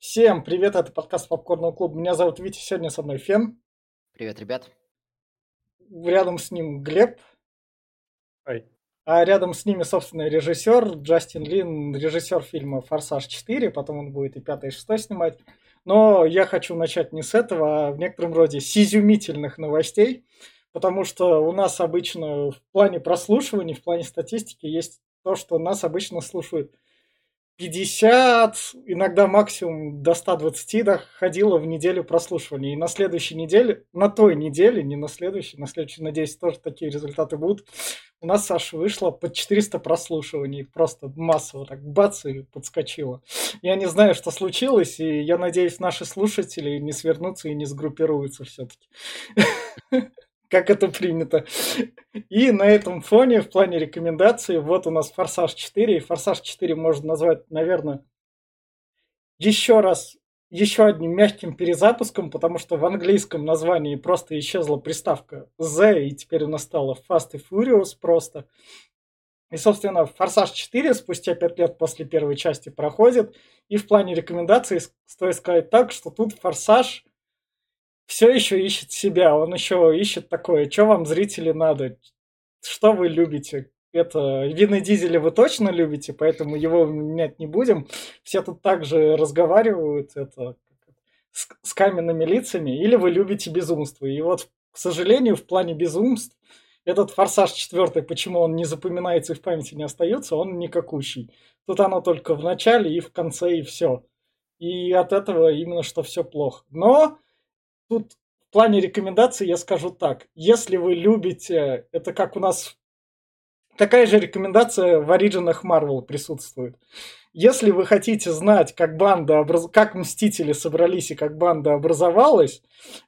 Всем привет, это подкаст Попкорного клуба. Меня зовут Витя, сегодня со мной Фен. Привет, ребят. Рядом с ним Глеб. Ой. А рядом с ними, собственно, режиссер Джастин Лин, режиссер фильма «Форсаж 4», потом он будет и пятый, и шестой снимать. Но я хочу начать не с этого, а в некотором роде с изумительных новостей, потому что у нас обычно в плане прослушиваний, в плане статистики есть то, что нас обычно слушают 50, иногда максимум до 120 доходило в неделю прослушивания. И на следующей неделе, на той неделе, не на следующей, на следующей, надеюсь, тоже такие результаты будут, у нас, Саша, вышло под 400 прослушиваний. Просто массово так бац и подскочило. Я не знаю, что случилось, и я надеюсь, наши слушатели не свернутся и не сгруппируются все-таки. как это принято. И на этом фоне, в плане рекомендаций, вот у нас «Форсаж 4». И «Форсаж 4» можно назвать, наверное, еще раз, еще одним мягким перезапуском, потому что в английском названии просто исчезла приставка «The», и теперь у нас стало «Fast and Furious» просто. И, собственно, «Форсаж 4» спустя 5 лет после первой части проходит. И в плане рекомендаций стоит сказать так, что тут «Форсаж» все еще ищет себя, он еще ищет такое, что вам, зрители, надо, что вы любите. Это Вина Дизеля вы точно любите, поэтому его менять не будем. Все тут также разговаривают это, с, с каменными лицами, или вы любите безумство. И вот, к сожалению, в плане безумств этот «Форсаж 4», почему он не запоминается и в памяти не остается, он никакущий. Тут оно только в начале и в конце, и все. И от этого именно что все плохо. Но тут в плане рекомендаций я скажу так. Если вы любите, это как у нас такая же рекомендация в оригинах Marvel присутствует. Если вы хотите знать, как банда образ... как Мстители собрались и как банда образовалась,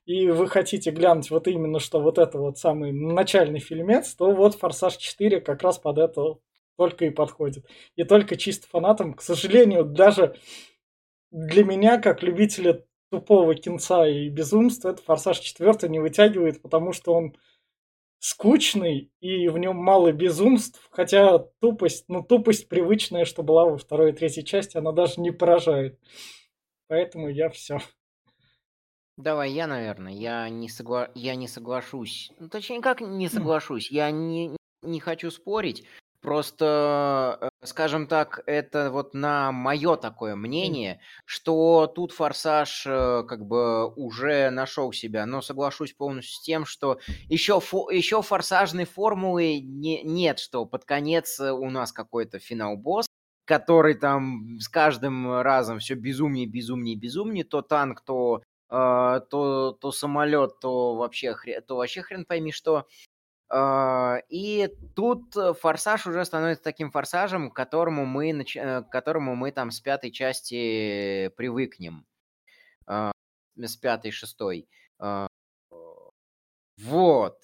и вы хотите глянуть вот именно, что вот это вот самый начальный фильмец, то вот «Форсаж 4» как раз под это только и подходит. И только чисто фанатам, к сожалению, даже для меня, как любителя тупого кинца и безумства этот «Форсаж 4» не вытягивает, потому что он скучный и в нем мало безумств, хотя тупость, ну тупость привычная, что была во второй и третьей части, она даже не поражает. Поэтому я все. Давай я, наверное, я не, согла... я не соглашусь. Ну, точнее, как не соглашусь, я не, не хочу спорить, Просто, э, скажем так, это вот на мое такое мнение, что тут «Форсаж» э, как бы уже нашел себя. Но соглашусь полностью с тем, что еще, фо еще «Форсажной» формулы не нет, что под конец э, у нас какой-то финал-босс, который там с каждым разом все безумнее, безумнее, безумнее. То танк, то, э, то, то самолет, то вообще, хрен, то вообще хрен пойми что. А, и тут э, «Форсаж» уже становится таким «Форсажем», к которому мы, нач... Э, к которому мы там с пятой части привыкнем. А, с пятой, шестой. А, вот.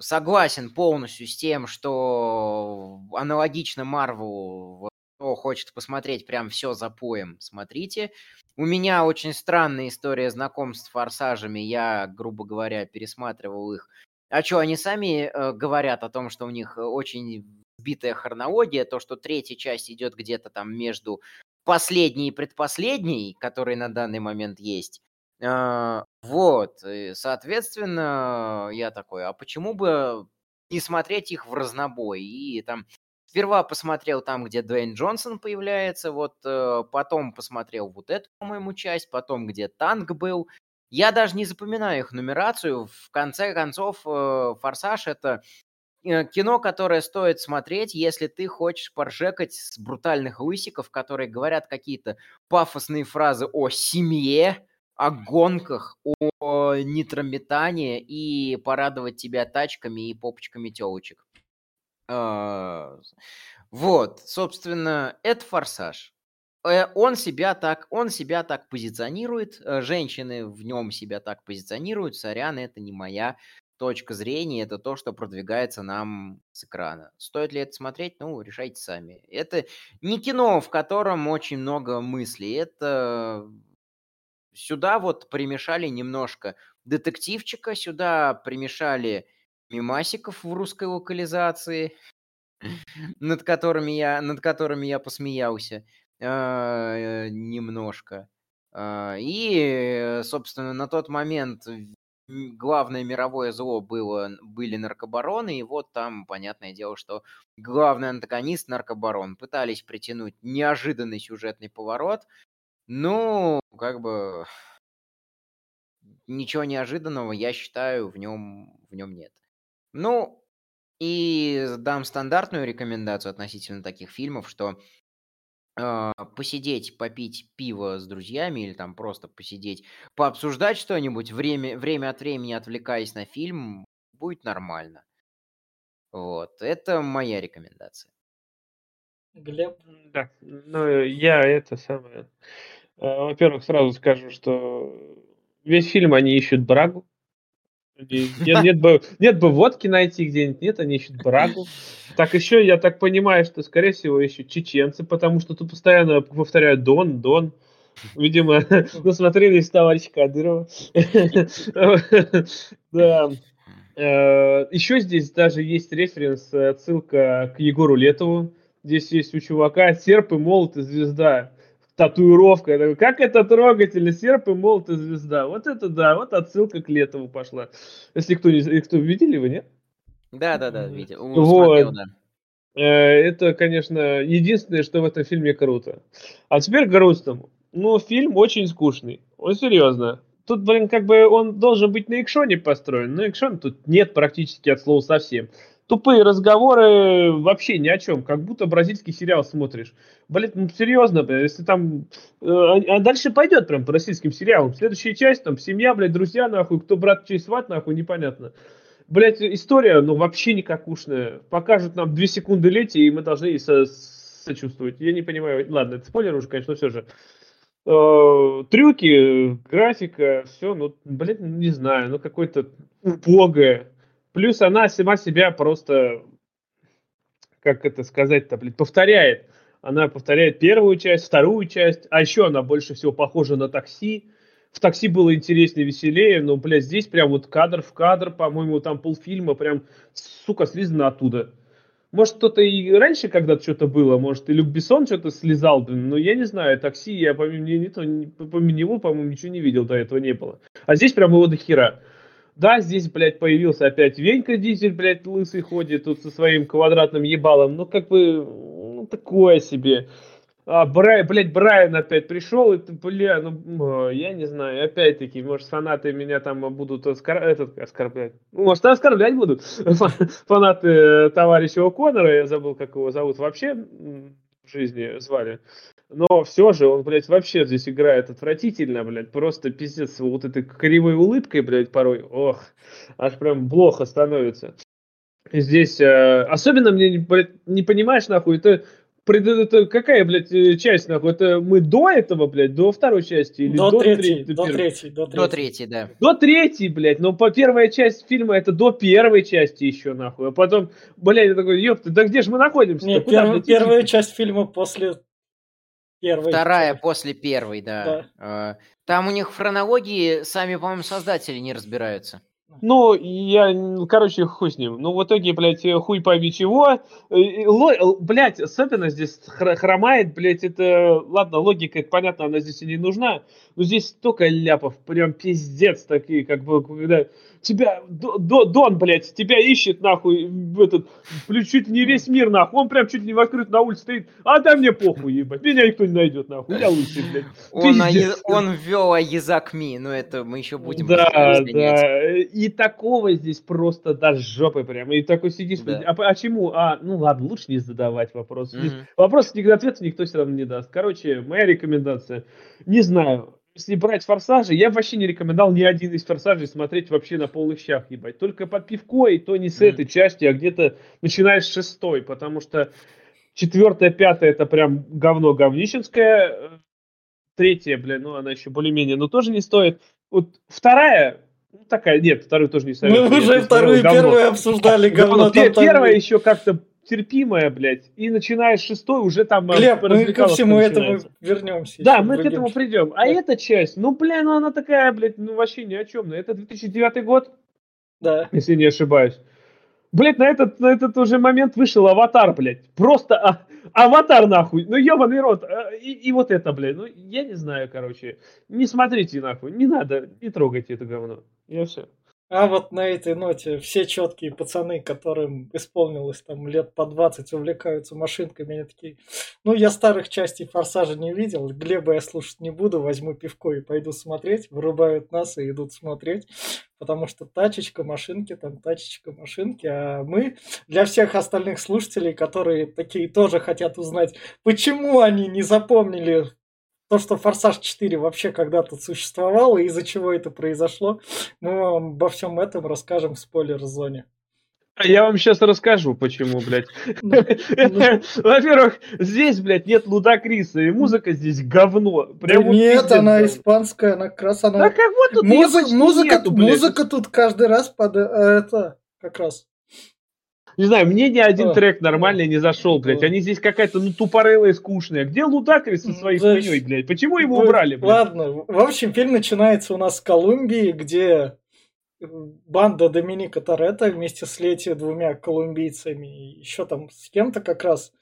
Согласен полностью с тем, что аналогично Марвелу, кто хочет посмотреть прям все за поем, смотрите. У меня очень странная история знакомств с форсажами. Я, грубо говоря, пересматривал их. А что, они сами э, говорят о том, что у них очень сбитая хронология, то, что третья часть идет где-то там между последней и предпоследней, которые на данный момент есть. Э, вот, и, соответственно, я такой, а почему бы не смотреть их в разнобой? И там Сперва посмотрел там, где Дуэйн Джонсон появляется, вот э, потом посмотрел вот эту, по-моему, часть, потом, где танк был. Я даже не запоминаю их нумерацию. В конце концов, э, «Форсаж» — это э, кино, которое стоит смотреть, если ты хочешь поржекать с брутальных лысиков, которые говорят какие-то пафосные фразы о семье, о гонках, о нитрометании и порадовать тебя тачками и попочками телочек. А, вот, собственно, это «Форсаж». Э, он себя так, он себя так позиционирует, э, женщины в нем себя так позиционируют. Сорян, это не моя точка зрения, это то, что продвигается нам с экрана. Стоит ли это смотреть? Ну, решайте сами. Это не кино, в котором очень много мыслей. Это сюда вот примешали немножко детективчика, сюда примешали мимасиков в русской локализации, над которыми я, над которыми я посмеялся. А, немножко. А, и, собственно, на тот момент главное мировое зло было, были наркобароны, и вот там, понятное дело, что главный антагонист наркобарон. Пытались притянуть неожиданный сюжетный поворот, ну, как бы ничего неожиданного, я считаю, в нем, в нем нет. Ну, и дам стандартную рекомендацию относительно таких фильмов, что э, посидеть, попить пиво с друзьями или там просто посидеть, пообсуждать что-нибудь, время, время от времени отвлекаясь на фильм, будет нормально. Вот, это моя рекомендация. Глеб? Да, ну я это самое... Э, во-первых, сразу скажу, что весь фильм они ищут брагу. Нет, нет, бы, нет бы водки найти где-нибудь, нет, они ищут брагу. Так еще, я так понимаю, что, скорее всего, ищут чеченцы, потому что тут постоянно повторяют Дон, Дон. Видимо, насмотрелись товарища Кадырова. Да. Э, еще здесь даже есть референс, отсылка к Егору Летову. Здесь есть у чувака серп и молот и звезда татуировка. Я такой, как это трогательно, серп и молот и звезда. Вот это да, вот отсылка к Летову пошла. Если кто не кто видели вы, нет? Да, да, да, видел. Вот. Смотрел, да. Э, это, конечно, единственное, что в этом фильме круто. А теперь к грустному. Ну, фильм очень скучный. Он серьезно. Тут, блин, как бы он должен быть на экшоне построен, но экшон тут нет практически от слова совсем тупые разговоры вообще ни о чем, как будто бразильский сериал смотришь. Блин, ну серьезно, блин, если там... Э, а, а дальше пойдет прям по российским сериалам. Следующая часть, там, семья, блядь, друзья, нахуй, кто брат, чей сват, нахуй, непонятно. Блять, история, ну, вообще никакушная. Покажут нам две секунды лети, и мы должны со сочувствовать. Я не понимаю, ладно, это спойлер уже, конечно, но все же. Э, трюки, графика, все, ну, блядь, не знаю, ну, какое-то убогое Плюс она сама себя просто, как это сказать-то, блин, повторяет. Она повторяет первую часть, вторую часть, а еще она больше всего похожа на такси. В такси было интереснее, веселее, но, блядь, здесь прям вот кадр в кадр, по-моему, там полфильма прям, сука, слизано оттуда. Может, кто-то и раньше когда-то что-то было, может, и Люк Бессон что-то слезал, блин, но я не знаю, такси, я помимо, не, не, помимо него, по-моему, ничего не видел, до этого не было. А здесь прям его до хера. Да, здесь, блядь, появился опять Венька Дизель, блядь, лысый ходит тут со своим квадратным ебалом. Ну, как бы, ну, такое себе. А, Брай, блядь, Брайан опять пришел, и, бля, ну, я не знаю, опять-таки, может, фанаты меня там будут оскор... этот, оскорблять. Ну, может, оскорблять будут фанаты э, товарища О'Коннора, я забыл, как его зовут вообще в жизни звали. Но все же он, блядь, вообще здесь играет отвратительно, блядь. Просто пиздец, вот этой кривой улыбкой, блядь, порой. Ох, аж прям плохо становится. Здесь, э, особенно мне, блядь, не понимаешь, нахуй, это это какая, блядь, э, часть, нахуй? Это мы до этого, блядь, до второй части? Или до, до третьей, до, до третьей, до третьей. До третьей, да. До третьей, блядь, но по первая часть фильма это до первой части еще, нахуй. А потом, блядь, я такой, ёпта, да где же мы находимся? Нет, перв, первая часть фильма после Первый. Вторая после первой, да. да. А, там у них в хронологии сами, по-моему, создатели не разбираются. Ну, я, короче, хуй с ним. Ну, в итоге, блядь, хуй пойми чего. Ло, блядь, особенно здесь хромает, блядь, это... Ладно, логика, это понятно, она здесь и не нужна. Но здесь столько ляпов, прям пиздец такие, как бы, когда тебя, Дон, блядь, тебя ищет, нахуй, этот, чуть не весь мир, нахуй, он прям чуть не в открыт на улице стоит, а да мне похуй, ебать, меня никто не найдет, нахуй, я лучший, блядь. Он, а, он ввел язык ми, но это мы еще будем Да, да, и такого здесь просто до жопы прям, и такой сидишь, да. а, а чему, а, ну ладно, лучше не задавать вопрос. Mm-hmm. Вопрос, ответа никто все равно не даст. Короче, моя рекомендация, не знаю, если брать форсажи, я вообще не рекомендовал ни один из форсажей смотреть вообще на полных щах, ебать. Только под пивко, и то не с этой части, а где-то начиная с шестой, потому что четвертая, пятая это прям говно говнищенское. Третья, бля, ну она еще более-менее, но тоже не стоит. Вот вторая, ну, такая, нет, вторую тоже не стоит. Мы уже вторую и первую обсуждали говно. Первая еще как-то терпимая, блядь, и начиная с шестой уже там... Э, Глеб, мы ко всему этому вернемся. Да, мы к этому придем. А эта часть, ну, бля, ну она такая, блядь, ну вообще ни о чем. Это 2009 год, да. если не ошибаюсь. Блять, на этот, на этот уже момент вышел аватар, блядь. Просто а, Аватар нахуй, ну ебаный рот, а, и, и вот это, блядь, ну я не знаю, короче, не смотрите нахуй, не надо, не трогайте это говно, я все. А вот на этой ноте все четкие пацаны, которым исполнилось там лет по 20, увлекаются машинками, они такие, ну я старых частей Форсажа не видел, Глеба я слушать не буду, возьму пивко и пойду смотреть, вырубают нас и идут смотреть, потому что тачечка, машинки, там тачечка, машинки, а мы для всех остальных слушателей, которые такие тоже хотят узнать, почему они не запомнили то, что Форсаж 4 вообще когда-то существовал и из-за чего это произошло, мы вам обо всем этом расскажем в спойлер-зоне. А я вам сейчас расскажу, почему, блядь. Во-первых, здесь, блядь, нет Лудакриса, и музыка здесь говно. Прям нет, она испанская, она как раз она... Да как вот тут музыка, музыка тут каждый раз под э, это как раз не знаю, мне ни один трек нормальный не зашел, блядь. Они здесь какая-то, ну, тупорылая, скучная. Где Лудакрис со своей хуйней, блядь? Почему его убрали, блядь? Ладно, в общем, фильм начинается у нас в Колумбии, где банда Доминика Торетто вместе с Лети двумя колумбийцами и еще там с кем-то как раз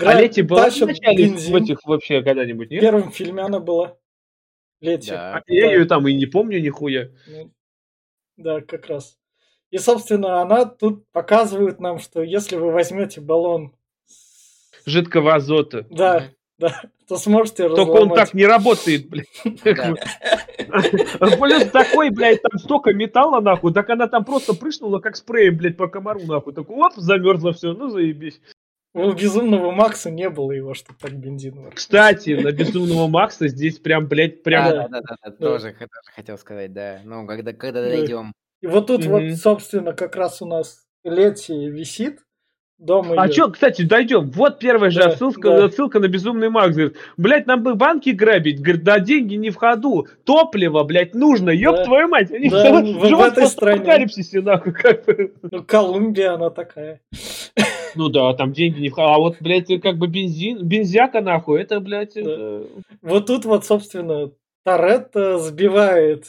а Лети была в начале в этих вообще когда-нибудь, нет? В первом фильме она была. Лети. Да. А я ее там и не помню нихуя. Ну, да, как раз. И, собственно, она тут показывает нам, что если вы возьмете баллон жидкого азота, да, да, то сможете Только разломать. он так не работает, блядь. Плюс такой, блядь, там столько металла, нахуй, так она там просто прыснула, как спреем, блядь, по комару, нахуй. Так оп, замерзло все, ну заебись. У Безумного Макса не было его, что так бензин. Кстати, на Безумного Макса здесь прям, блядь, прям... Да, да, да, да, тоже хотел сказать, да. Ну, когда, когда дойдем. И вот тут mm-hmm. вот, собственно, как раз у нас Лети висит. Дома а что, кстати, дойдем. Вот первая же да, отсылка, да. отсылка на безумный Макс. Говорит, блядь, нам бы банки грабить. Говорит, да деньги не в ходу. Топливо, блядь, нужно. Ёб да. твою мать. Они да, в, в этой стране. нахуй. Как бы. Ну, Колумбия, она такая. Ну да, там деньги не в ходу. А вот, блядь, как бы бензин, бензяка нахуй, это, блядь, да. это... Вот тут вот, собственно, Торетто сбивает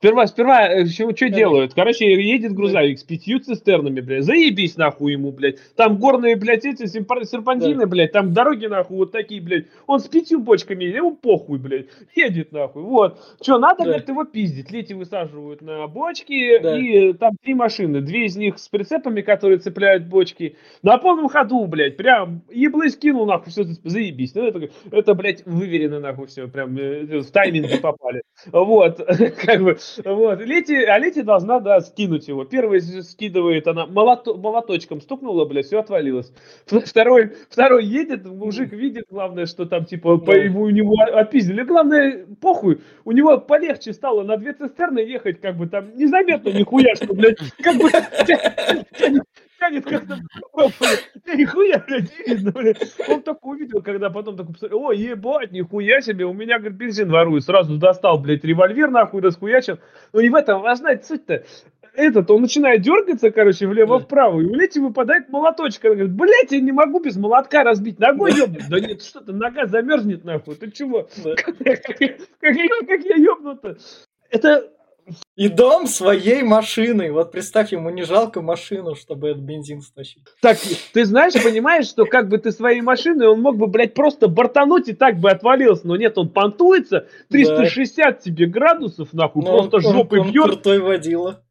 Сперва, сперва, э, что, что делают? Короче, едет грузовик с пятью цистернами, блядь. Заебись нахуй ему, блядь. Там горные, блядь, эти серпантины, да. блядь. Там дороги, нахуй, вот такие, блядь. Он с пятью бочками, ему похуй, блядь. Едет, нахуй. Вот. Что, надо, да. говорит, его пиздить. Лети высаживают на бочки. Да. И там три машины. Две из них с прицепами, которые цепляют бочки. На полном ходу, блядь. Прям еблы скинул, нахуй, все, заебись. Ну, это, это, блядь, выверено, нахуй, все. Прям э, в тайминг попали. Вот. Как бы вот. Лети, а Лети должна, да, скинуть его. Первый скидывает, она молото, молоточком стукнула, блядь, все отвалилось. Второй, второй едет, мужик видит, главное, что там, типа, по, его, у него отпиздили. Главное, похуй, у него полегче стало на две цистерны ехать, как бы там, незаметно нихуя, что, блядь, как бы тянет как-то. Нихуя, блядь, не видно, блядь. Он только увидел, когда потом такой посмотрел, о, ебать, нихуя себе, у меня, говорит, бензин ворует. Сразу достал, блядь, револьвер, нахуй, расхуячил. Но не в этом, а знаете, суть-то, этот, он начинает дергаться, короче, влево-вправо, и у Лети выпадает молоточек. Она говорит, блядь, я не могу без молотка разбить, ногой ебнуть. Да нет, что-то нога замерзнет, нахуй, ты чего? Как я ебну-то? Это и дом своей машины. Вот представь, ему не жалко машину, чтобы этот бензин стащить. Так, ты знаешь, понимаешь, что как бы ты своей машиной, он мог бы, блядь, просто бортануть и так бы отвалился. Но нет, он понтуется, 360 да. тебе градусов, нахуй, Но просто он, жопой он, бьет. Он крутой водила.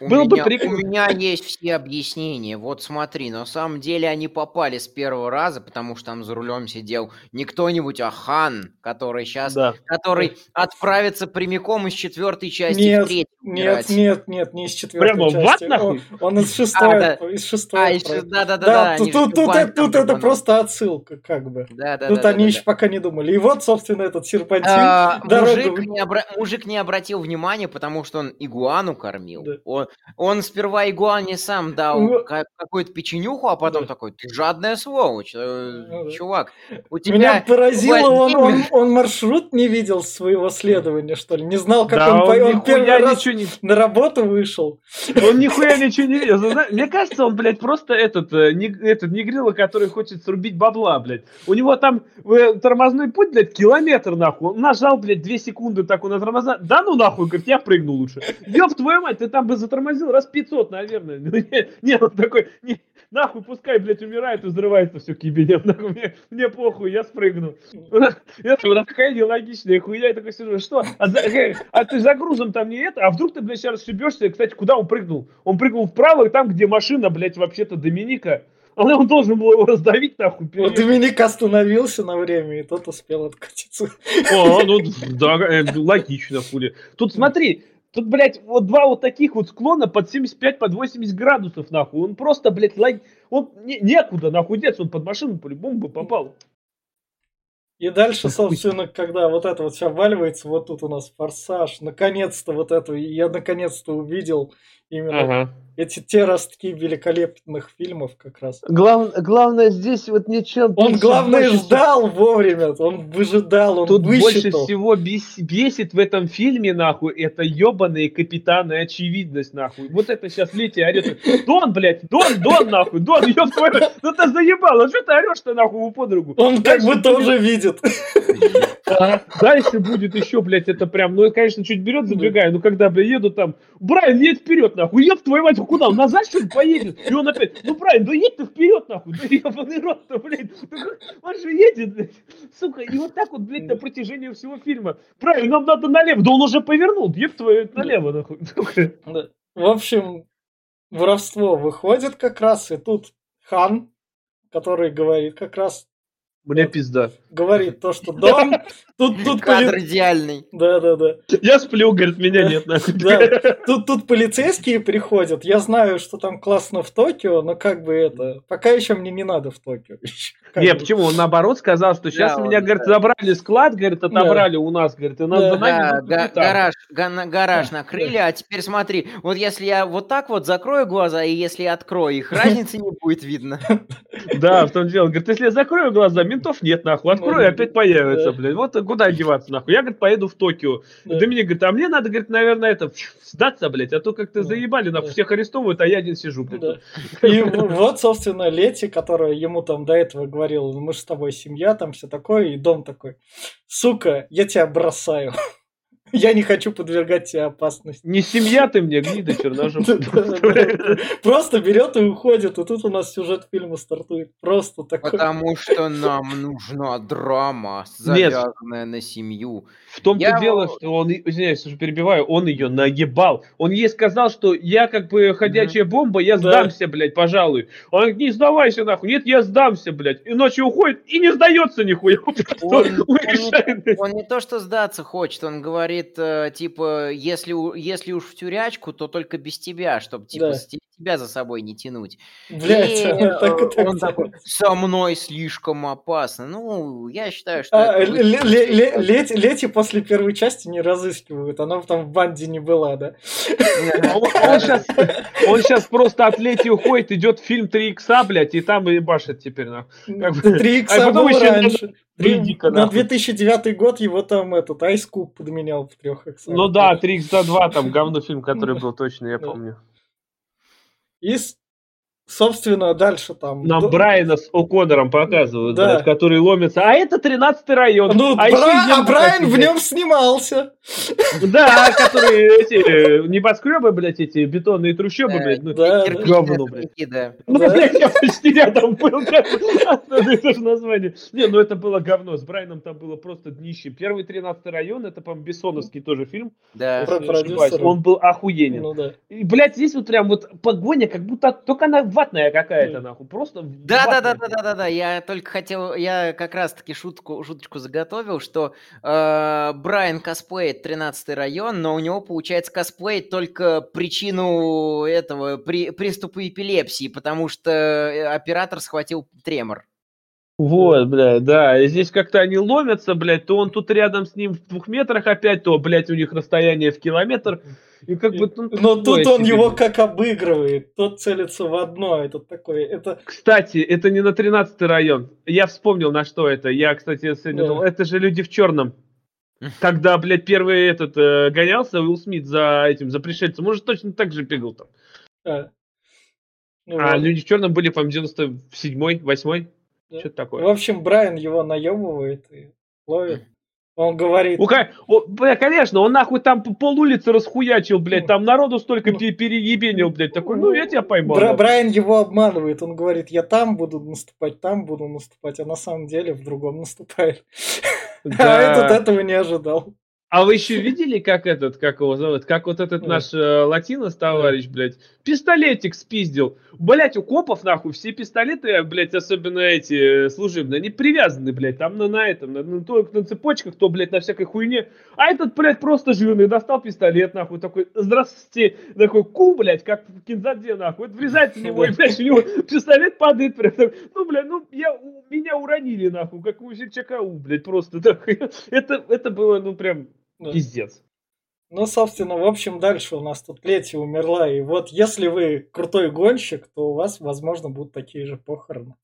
У Было меня, бы прикольно. У меня есть все объяснения. Вот смотри, на самом деле они попали с первого раза, потому что там за рулем сидел не кто-нибудь, а хан, который сейчас, да. который отправится прямиком из четвертой части нет, в третью. Нет, нет, нет, не из четвертой Прямо части. Прямо Он, он из шестой. А, да. Из шестой. А, из, да, да, да, да. Тут, тут, тут, это, тут это просто отсылка, как бы. Да, да, тут да, они да, еще да. пока не думали. И вот, собственно, этот серпантин. А, мужик, не обра... мужик не обратил внимания, потому что он игуану кормил. Да. Он, он сперва игуане сам дал ну, какую-то печенюху, а потом да. такой, ты жадная сволочь, э, ну, чувак. У тебя Меня поразило, он, он, он маршрут не видел своего следования, что ли? Не знал, как да, он, он, он первый раз не... на работу вышел. Он нихуя ничего не видел. Мне кажется, он, блядь, просто этот, э, не, этот негрила, который хочет срубить бабла, блядь. У него там э, тормозной путь, блядь, километр, нахуй. Он нажал, блядь, две секунды так он на тормоза. Да ну нахуй, говорит, я прыгну лучше. Ёб твою мать, ты там, бы затормозил раз 500, наверное. Ну, не, не, он такой, не, нахуй, пускай, блядь, умирает и взрывается все кибелем. Нахуй, мне, мне похуй, я спрыгну. Это вот такая нелогичная хуйня. Я такой сижу, что? А, за, э, а ты за грузом там не это? А вдруг ты, блядь, сейчас ошибешься? Кстати, куда он прыгнул? Он прыгнул вправо, там, где машина, блядь, вообще-то Доминика. А он должен был его раздавить, нахуй. Вот Доминик остановился на время, и тот успел откатиться. О, ну да, э, логично, хули. Тут смотри, Тут, блядь, вот два вот таких вот склона под 75, под 80 градусов, нахуй. Он просто, блядь, лаг... он не, некуда, нахуй, деться, он под машину по-любому бы попал. И дальше, собственно, когда вот это вот все обваливается, вот тут у нас форсаж, наконец-то вот это, я наконец-то увидел именно ага эти те ростки великолепных фильмов как раз. Глав, главное здесь вот ничем. Он главное больше... ждал вовремя, он выжидал, он Тут высчитал. больше всего бес, бесит в этом фильме нахуй это ебаные капитаны очевидность нахуй. Вот это сейчас Лети орет. Дон, блядь, Дон, Дон нахуй, Дон, ёб твою, ну ты заебал, а что ты орешь-то нахуй у подругу? Он как бы тоже видит. Дальше будет еще, блядь, это прям, ну, конечно, чуть вперед забегаю, но когда, блядь, еду там, Брайан, едь вперед, нахуй, еб твою мать, куда? Он назад, что ли, поедет? И он опять, ну правильно, да едь ты вперед, нахуй. Да ебаный рот-то, блядь. Он же едет, блядь. Сука, и вот так вот, блядь, на протяжении всего фильма. Правильно, нам надо налево. Да он уже повернул, еб твою, налево, нахуй. В общем, воровство выходит как раз, и тут Хан, который говорит как раз мне пизда. Говорит то, что Дон... Тут, тут Кадр поли... идеальный. Да, да, да. Я сплю, говорит, меня нет. Да. Тут, тут полицейские приходят. Я знаю, что там классно в Токио, но как бы это... Пока еще мне не надо в Токио. Не, почему? Он наоборот сказал, что сейчас да, меня, он, говорит, да. забрали склад, говорит, отобрали да. у нас, говорит, и нас да. за нами да, гараж, гараж накрыли, а теперь смотри, вот если я вот так вот закрою глаза, и если я открою их, разницы не будет видно. Да, в том дело. Говорит, если я закрою глаза, ментов нет, нахуй. Открою, ну, опять появится, блядь. Вот куда одеваться, нахуй. Я, говорит, поеду в Токио. Да. Доминик говорит, а мне надо, говорит, наверное, это, сдаться, блядь, а то как-то заебали, нахуй, всех арестовывают, а я один сижу, блядь. И вот, собственно, Лети, которая ему там до этого говорила, мы же с тобой семья, там все такое, и дом такой, сука, я тебя бросаю. Я не хочу подвергать тебе опасности. Не семья ты мне, гнида черножоп. Просто берет и уходит. И тут у нас сюжет фильма стартует. Просто такой. Потому что нам нужна драма, завязанная на семью. В том-то дело, что он, извиняюсь, уже перебиваю, он ее нагибал. Он ей сказал, что я как бы ходячая бомба, я сдамся, блядь, пожалуй. Он говорит, не сдавайся нахуй. Нет, я сдамся, блядь. И ночью уходит и не сдается нихуя. Он не то, что сдаться хочет, он говорит, говорит, э, типа, если, если уж в тюрячку, то только без тебя, чтобы, типа, да. Тебя за собой не тянуть. Блять, и, так, э, так, он так, такой, со мной слишком опасно. Ну, я считаю, что... А, Лети, после первой части не разыскивают, она там в банде не была, да? Он сейчас просто от Лети уходит, идет фильм 3 икса, блядь, и там и башит теперь. 3 икса был раньше. Дико, на 2009 год его там этот Ice Cube подменял в трех иксах. Ну да, 3 x 2 там говно фильм, который был точно, я помню. И Собственно, дальше там... Нам до... Брайана с О'Коннором показывают, да. блядь, который ломится. А это 13-й район. Ну, а, Бра... а Брайан в нем снимался. Да, которые эти небоскребы, блядь, эти бетонные трущобы, блядь. Ну, говно, блядь. Да. Ну, блядь, я почти рядом был. Это же название. Не, ну это было говно. С Брайаном там было просто днище. Первый 13-й район, это, по-моему, Бессоновский тоже фильм. Да. Он был охуенен. Ну, да. И, блядь, здесь вот прям вот погоня, как будто только она ватная какая-то, нахуй, просто Да, да, да, да, да, да, да, я только хотел, я как раз-таки шутку, шуточку заготовил, что э, Брайан косплеит 13 район, но у него получается косплеит только причину этого, при, приступа эпилепсии, потому что э, оператор схватил тремор. Вот, блядь, да. И здесь как-то они ломятся, блядь, то он тут рядом с ним в двух метрах опять, то, блядь, у них расстояние в километр. И как бы, ну, Но тут он себе. его как обыгрывает. Тот целится в одно. Это такое. Это... Кстати, это не на 13 район. Я вспомнил, на что это. Я, кстати, сегодня да. думал, это же люди в черном. Когда, блядь, первый этот э, гонялся, Уилл Смит за этим, за пришельцем, может, точно так же бегал там. А, ну, а вот. люди в черном были, по-моему, 97-й, 8 да. Что-то такое. В общем, Брайан его наебывает и ловит. Он говорит... Уха... О, бля, конечно, он нахуй там пол улицы расхуячил, блядь, там народу столько Ну. пе- переебенил, блядь, такой, ну я тебя поймал. Бра-. Брайан его обманывает. Он говорит, я там буду наступать, там буду наступать, а на самом деле в другом наступает. А Да. этот этого не ожидал. А вы еще видели, как этот, как его зовут, как вот этот наш э, латинос товарищ, блядь, пистолетик спиздил. Блядь, у копов, нахуй, все пистолеты, блядь, особенно эти э, служебные, они привязаны, блядь, там на, на этом, на, на, то на цепочках, то, блядь, на всякой хуйне. А этот, блядь, просто жирный, достал пистолет, нахуй, такой, здравствуйте, такой, ку, блядь, как в кинзаде, нахуй, вот врезается в него, и, блядь, у него пистолет падает, прям, ну, блядь, ну, я, меня уронили, нахуй, как у ЧКУ, блядь, просто, так, это, это было, ну, прям, Да. пиздец. Ну, собственно, в общем, дальше у нас тут Лети умерла. И вот если вы крутой гонщик, то у вас, возможно, будут такие же похороны.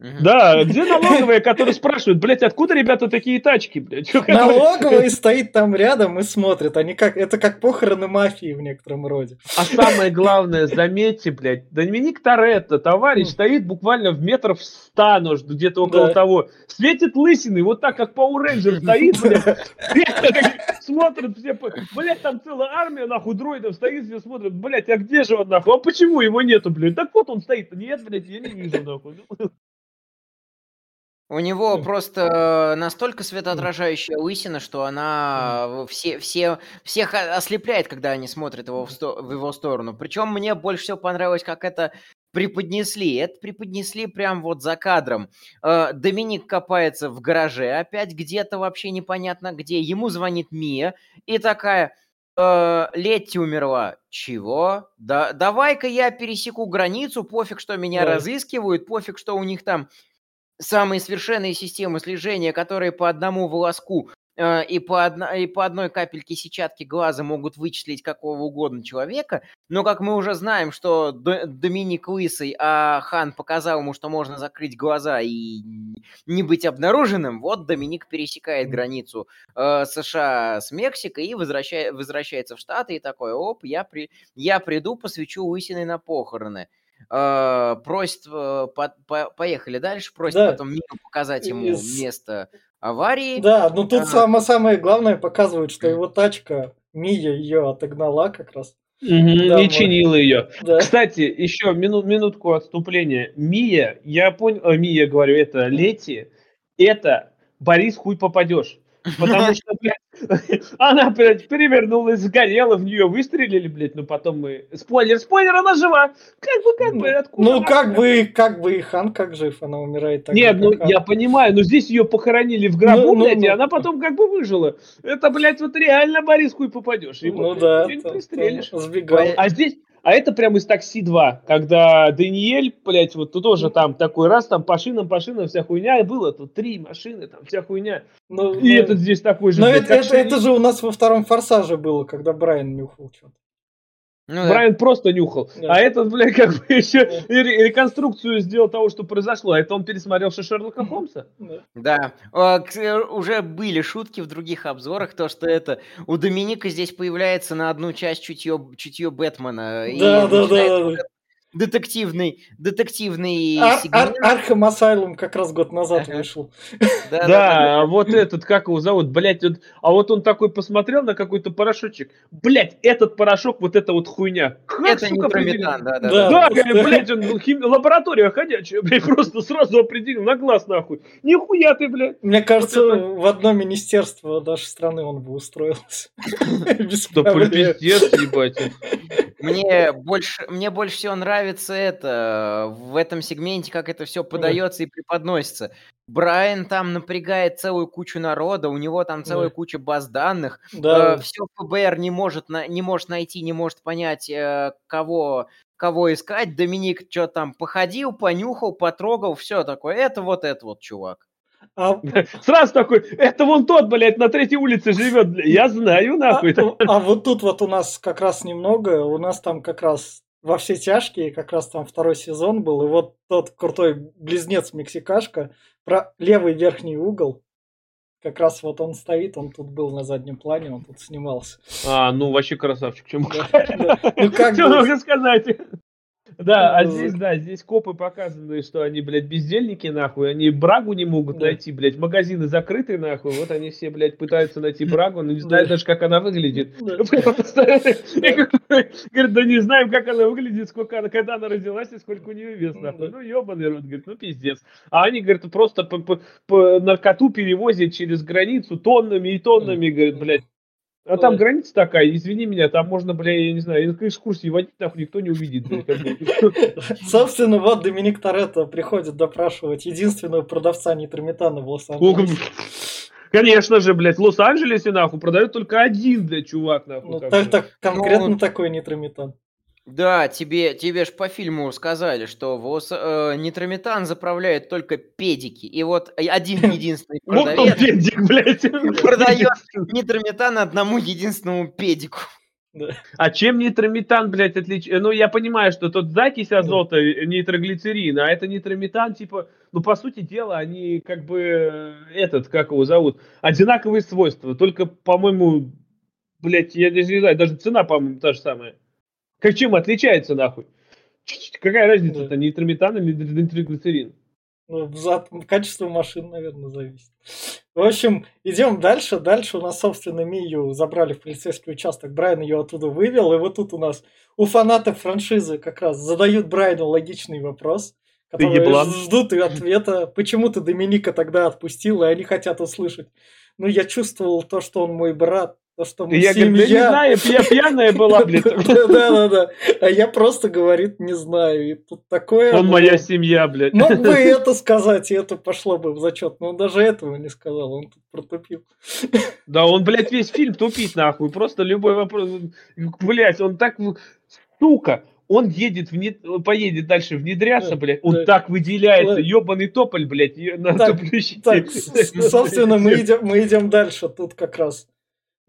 Да, где налоговые, которые спрашивают, блядь, откуда, ребята, такие тачки, блядь? Налоговый стоит там рядом и смотрит. Они как, это как похороны мафии в некотором роде. А самое главное, заметьте, блядь, Доминик Торетто, товарищ, стоит буквально в метров ста, ну, что где-то около Да. того. Светит лысиной, вот так, как Power Ranger стоит, блядь. Смотрят все, блядь, там целая армия, нахуй, дроидов стоит, все смотрят, блядь, а где же он, нахуй? А почему его нету, блядь? Так вот он стоит. Нет, блядь, я не вижу, нахуй. У него просто настолько светоотражающая лысина, что она все, все, всех ослепляет, когда они смотрят его в, сто- в его сторону. Причем мне больше всего понравилось, как это преподнесли. Это преподнесли прям вот за кадром. Э, Доминик копается в гараже опять где-то вообще непонятно где. Ему звонит Мия и такая... «Э, Летти умерла. Чего? Да, давай-ка я пересеку границу, пофиг, что меня Да. разыскивают, пофиг, что у них там самые совершенные системы слежения, которые по одному волоску э, и, по одно- и по одной капельке сетчатки глаза могут вычислить какого угодно человека. Но, как мы уже знаем, что До- Доминик лысый, а Хан показал ему, что можно закрыть глаза и не быть обнаруженным, вот Доминик пересекает границу э, США с Мексикой и возвращай- возвращается в Штаты и такой, оп, я, при, я приду, посвящу лысиной на похороны. Э, просит, э, по- по- поехали дальше, просит Да. потом Мию показать ему Из- место аварии. Да, ну тут А. самое, самое главное показывает, что его тачка, Мия ее отогнала как раз. Мгм, Да, вот. чинила ее. Да. Кстати, еще мину- минутку отступления. Мия, я понял, э, Мия, говорю, это Лети, это Борис хуй попадешь. Потому что, блядь, она, блядь, перевернулась, сгорела, в нее выстрелили, блядь, но потом мы... Спойлер, спойлер, она жива! Как бы, как бы, откуда? Ну, она- как бы, как бы и Хан как жив, она умирает так Нет, же, ну я понимаю, но здесь ее похоронили в гробу, Ну, ну, блядь, и ну. она потом как бы выжила. Это, блядь, вот реально Борис хуй попадешь. Ну блядь, да, не пристрелишь. сбегал. А здесь, а это прямо из такси 2, когда Даниэль, блядь, вот тут тоже там такой раз, там по шинам, по шинам вся хуйня, и было тут три машины, там вся хуйня. Ну, И ну, этот здесь такой же. Но блядь, это, это, это же у нас во втором форсаже было, когда Брайан нюхал что-то. Ну да. Брайан просто нюхал. Да. А этот, блядь, как бы еще Да. и ре- реконструкцию сделал того, что произошло. А это он пересмотрел все Шерлока Холмса. Да. Да, э, уже были шутки в других обзорах, то, что это у Доминика здесь появляется на одну часть чутье, чутье Бэтмена. и Да, да, начинается да, да. этот Детективный, детективный Ар- сегмент. Ар- Arkham Asylum как раз год назад Ага. вышел. Да, Да, а вот этот, как его зовут, блядь, вот, а вот он такой посмотрел на какой-то порошочек. Блядь, этот порошок, вот эта вот хуйня. Это сука, нитрометан, определил? да, да, Да. блядь, он лаборатория ходячая, блядь, просто сразу определил на глаз нахуй. Нихуя ты, блядь. Мне кажется, в одно министерство нашей страны он бы устроился. Да пиздец, ебать. Мне больше, мне больше всего нравится это в этом сегменте, как это все подается и преподносится. Брайан там напрягает целую кучу народа, у него там целая Да. куча баз данных. Да, все ФБР не может, на- не может найти, не может понять, э, кого, кого искать. Доминик что там походил, понюхал, потрогал, все такое. Это вот это вот, чувак. А, Сразу такой, это вон тот, блядь, на третьей улице живет, блядь. Я знаю, а- нахуй. а вот тут вот у нас как раз немного, у нас там как раз во все тяжкие, как раз там второй сезон был, и вот тот крутой близнец Мексикашка, про левый верхний угол, как раз вот он стоит, он тут был на заднем плане, он тут снимался. А, ну вообще красавчик, чем. Ну как бы, сказать? Да, а здесь, да, здесь копы показаны, что они, блядь, бездельники, нахуй, они брагу не могут Да. найти, блядь, магазины закрыты, нахуй, вот они все, блядь, пытаются найти брагу, но не знают Да. даже, как она выглядит. Да. Говорит, да не знаем, как она выглядит, сколько она, когда она родилась и сколько у нее вес, нахуй. Ну, ебаный рот, говорит, ну, пиздец. А они, говорит, просто по наркоту перевозят через границу тоннами и тоннами, говорит, блядь. А там граница такая, извини меня, там можно, бля, я не знаю, экскурсии водить, нахуй, никто не увидит. Собственно, вот Доминик Торетто приходит допрашивать единственного продавца нитрометана в Лос-Анджелесе. Конечно же, блядь, в Лос-Анджелесе, нахуй, продают только один, блядь, чувак, нахуй. Ну, так, так, конкретно Ну, такой нитрометан. Да, тебе, тебе ж по фильму сказали, что ВОЗ, э, нитрометан заправляет только педики. И вот один единственный Вот продавец пендик, блядь. продает нитрометан одному единственному педику. А чем нитрометан, блядь, отличается? Ну, я понимаю, что тут закись азота, э, нитроглицерин, а это нитрометан, типа, ну, по сути дела, они как бы, э, этот, как его зовут, одинаковые свойства, только, по-моему, блядь, я даже не знаю, даже цена, по-моему, та же самая. Как чем отличается, нахуй? Какая разница-то, Да. нитрометан или нитро- нитроглицерин? Ну, за качество машин, наверное, зависит. В общем, идем дальше. Дальше у нас, собственно, Мию забрали в полицейский участок. Брайан ее оттуда вывел. И вот тут у нас у фанатов франшизы как раз задают Брайану логичный вопрос. Которые ждут и ответа, почему ты Доминика тогда отпустил, и они хотят услышать. Ну, я чувствовал то, что он мой брат, то, что мы я говорю, да не семья. знаю, я пьяная была, блядь. Да-да-да. А я просто, говорит, не знаю. И тут такое... Он моя семья, блядь. Мог бы это сказать, и это пошло бы в зачет. Но он даже этого не сказал, он тут протупил. Да он, блядь, весь фильм тупит, нахуй. Просто любой вопрос. Блядь, он так... в- Сука! Он едет, внед... поедет дальше внедряться, Да, блядь. Он да. так выделяется. Да. Ебаный тополь, блядь, на Так. Так, собственно, мы идем, мы идем дальше. Тут как раз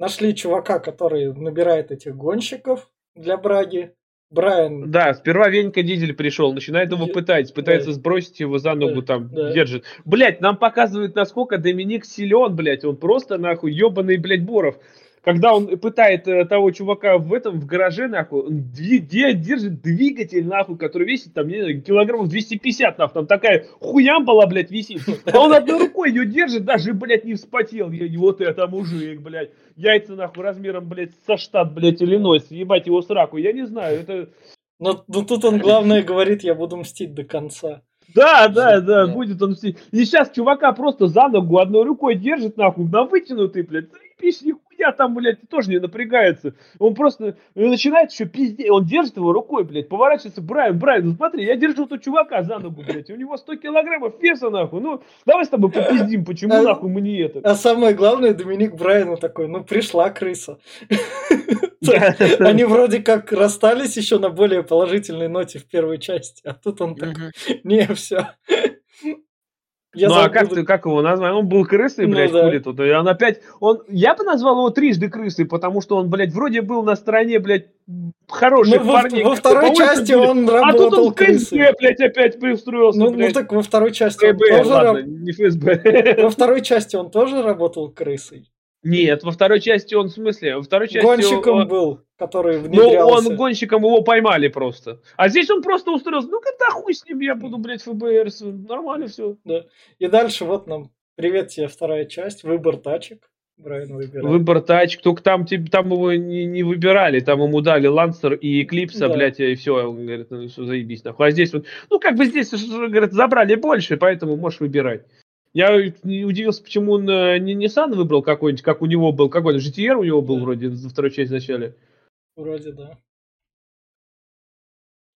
нашли чувака, который набирает этих гонщиков для Браги. Брайан Да, сперва Венька Дизель пришел, начинает его пытать, пытается да. сбросить его за ногу, Да, там, да. держит. Блять, нам показывают, насколько Доминик силен, блять, он просто, нахуй, ебаный, блядь, Боров. Когда он пытает э, того чувака в этом, в гараже, нахуй, он дви- де- держит двигатель, нахуй, который весит, там, не знаю, килограммов 250, нахуй, там такая хуямбала, блядь, висит. А он одной рукой ее держит, даже, блядь, не вспотел. Я, вот это мужик, блядь. Яйца, нахуй, размером, блядь, со штат, блядь, Иллинойс, ебать его сраку. Я не знаю, это... Но, но тут он главное говорит, я буду мстить до конца. Да, да, да, Да. будет он все. И сейчас чувака просто за ногу одной рукой держит, нахуй, на вытянутый, блядь. Заебись, нихуя там, блядь, тоже не напрягается. Он просто начинает еще пиздеть. Он держит его рукой, блядь, поворачивается. Брайан, Брайан, ну смотри, я держу тут чувака за ногу, блядь. У него 100 килограммов веса, нахуй. Ну, давай с тобой попиздим, почему, А- нахуй, мы не это. А самое главное, Доминик Брайану такой, ну пришла крыса. Они вроде как расстались еще на более положительной ноте в первой части, а тут он так, не, все. Я ну а забуду. как, ты, как его назвать? Он был крысой, Ну блядь, да. хули тут. И он опять, он, я бы назвал его трижды крысой, потому что он, блядь, вроде был на стороне, блядь, хороших Ну, во, парней. во которые второй части были. он А тут работал он в ФСБ, крысой. блядь, опять пристроился, Ну, ну блядь. так во второй части он ФСБ, тоже ладно, раб- не ФСБ. во второй части он тоже работал крысой. Нет, во второй части он, в смысле, во второй части Гонщиком он, был, который Ну, внедрялся. он гонщиком его поймали просто. А здесь он просто устроился. Ну, когда хуй с ним, я буду, блядь, ФБР. Нормально все. И дальше вот нам, привет тебе, вторая часть, выбор тачек. Брайан выбирает. Выбор тачек, только там, там его не, не выбирали, там ему дали Лансер и Эклипса, Да. блядь, и все, он говорит, ну все, заебись, нахуй. А здесь вот, ну как бы здесь, говорит, забрали больше, поэтому можешь выбирать. Я удивился, почему он э, не Nissan выбрал какой-нибудь, как у него был, какой-то GTR у него был Да. вроде во второй части в начале. Вроде да.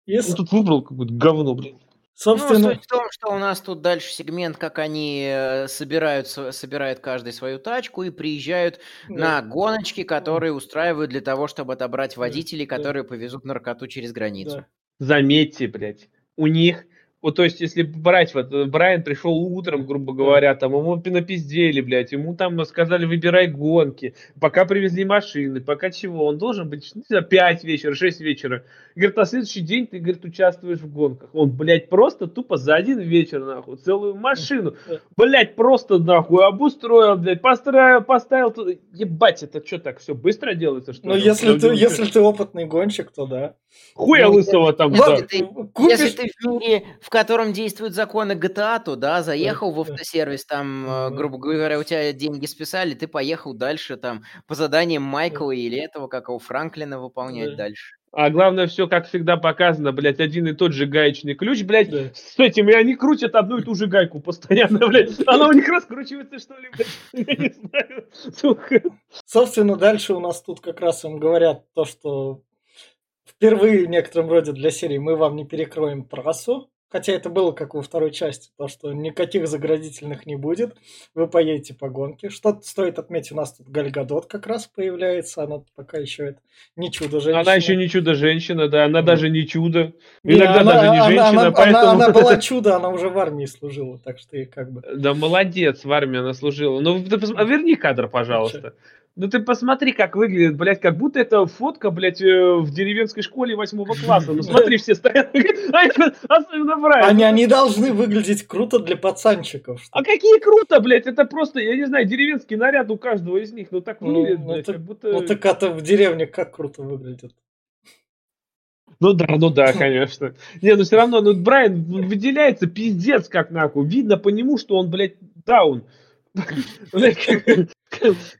И, Он с- тут выбрал какое-то говно, блин. Ну, собственно, суть в том, что у нас тут дальше сегмент, как они э, собирают, собирают каждый свою тачку и приезжают да. на гоночки, которые устраивают для того, чтобы отобрать Да, водителей, да. которые повезут наркоту через границу. Да. Заметьте, блядь, у них Вот, то есть, если брать, вот, э, Брайан пришел утром, грубо говоря, там, ему напиздели, блядь, ему там сказали, выбирай гонки, пока привезли машины, пока чего, он должен быть, не знаю, 5 вечера, 6 вечера. И, говорит, на следующий день ты, говорит, участвуешь в гонках. Он, блядь, просто тупо за один вечер, нахуй, целую машину, блядь, просто, нахуй, обустроил, блядь, построил, поставил, туда. ебать, это что так, все быстро делается, что Ну, ли? если ты, Ну, если ты опытный гонщик, то да. Хуя Ну, лысого там, Если да. ты, Купишь- если ты в мире, в котором действуют законы GTA, то да, заехал в автосервис, там, э, грубо говоря, у тебя деньги списали, ты поехал дальше, там, по заданиям Майкла или этого, как его, Франклина выполнять Да. дальше. А главное, все, как всегда показано, блядь, один и тот же гаечный ключ, блядь, Да. с этим, и они крутят одну и ту же гайку постоянно, блядь. Она у них раскручивается, что ли, блядь? Я не знаю. Сука. Собственно, дальше у нас тут как раз им говорят то, что впервые в некотором роде для серии мы вам не перекроем трассу. Хотя это было как во второй части, то, что никаких заградительных не будет. Вы поедете по гонке. Что стоит отметить, у нас тут Гальгадот как раз появляется. Она пока еще это не чудо женщина. Она еще не чудо-женщина, да, она даже не чудо. Не, Иногда она- даже не она- женщина, она, она- поэтому... она была чудо, она уже в армии служила, так что и как бы... Да молодец, в армии она служила. Ну, верни кадр, пожалуйста. Ну ты посмотри, как выглядит, блядь, как будто это фотка, блядь, э, в деревенской школе восьмого класса. Ну смотри, все стоят. Особенно Брайан. Они, они должны выглядеть круто для пацанчиков. что- А какие круто, блядь, это просто, я не знаю, деревенский наряд у каждого из них, ну так Ну, выглядит, ну, блядь, так- как будто... Ну так это в деревне как круто выглядит. Ну да, ну да, конечно. Не, ну все равно, ну Брайан выделяется пиздец как нахуй. Видно по нему, что он, блядь, даун.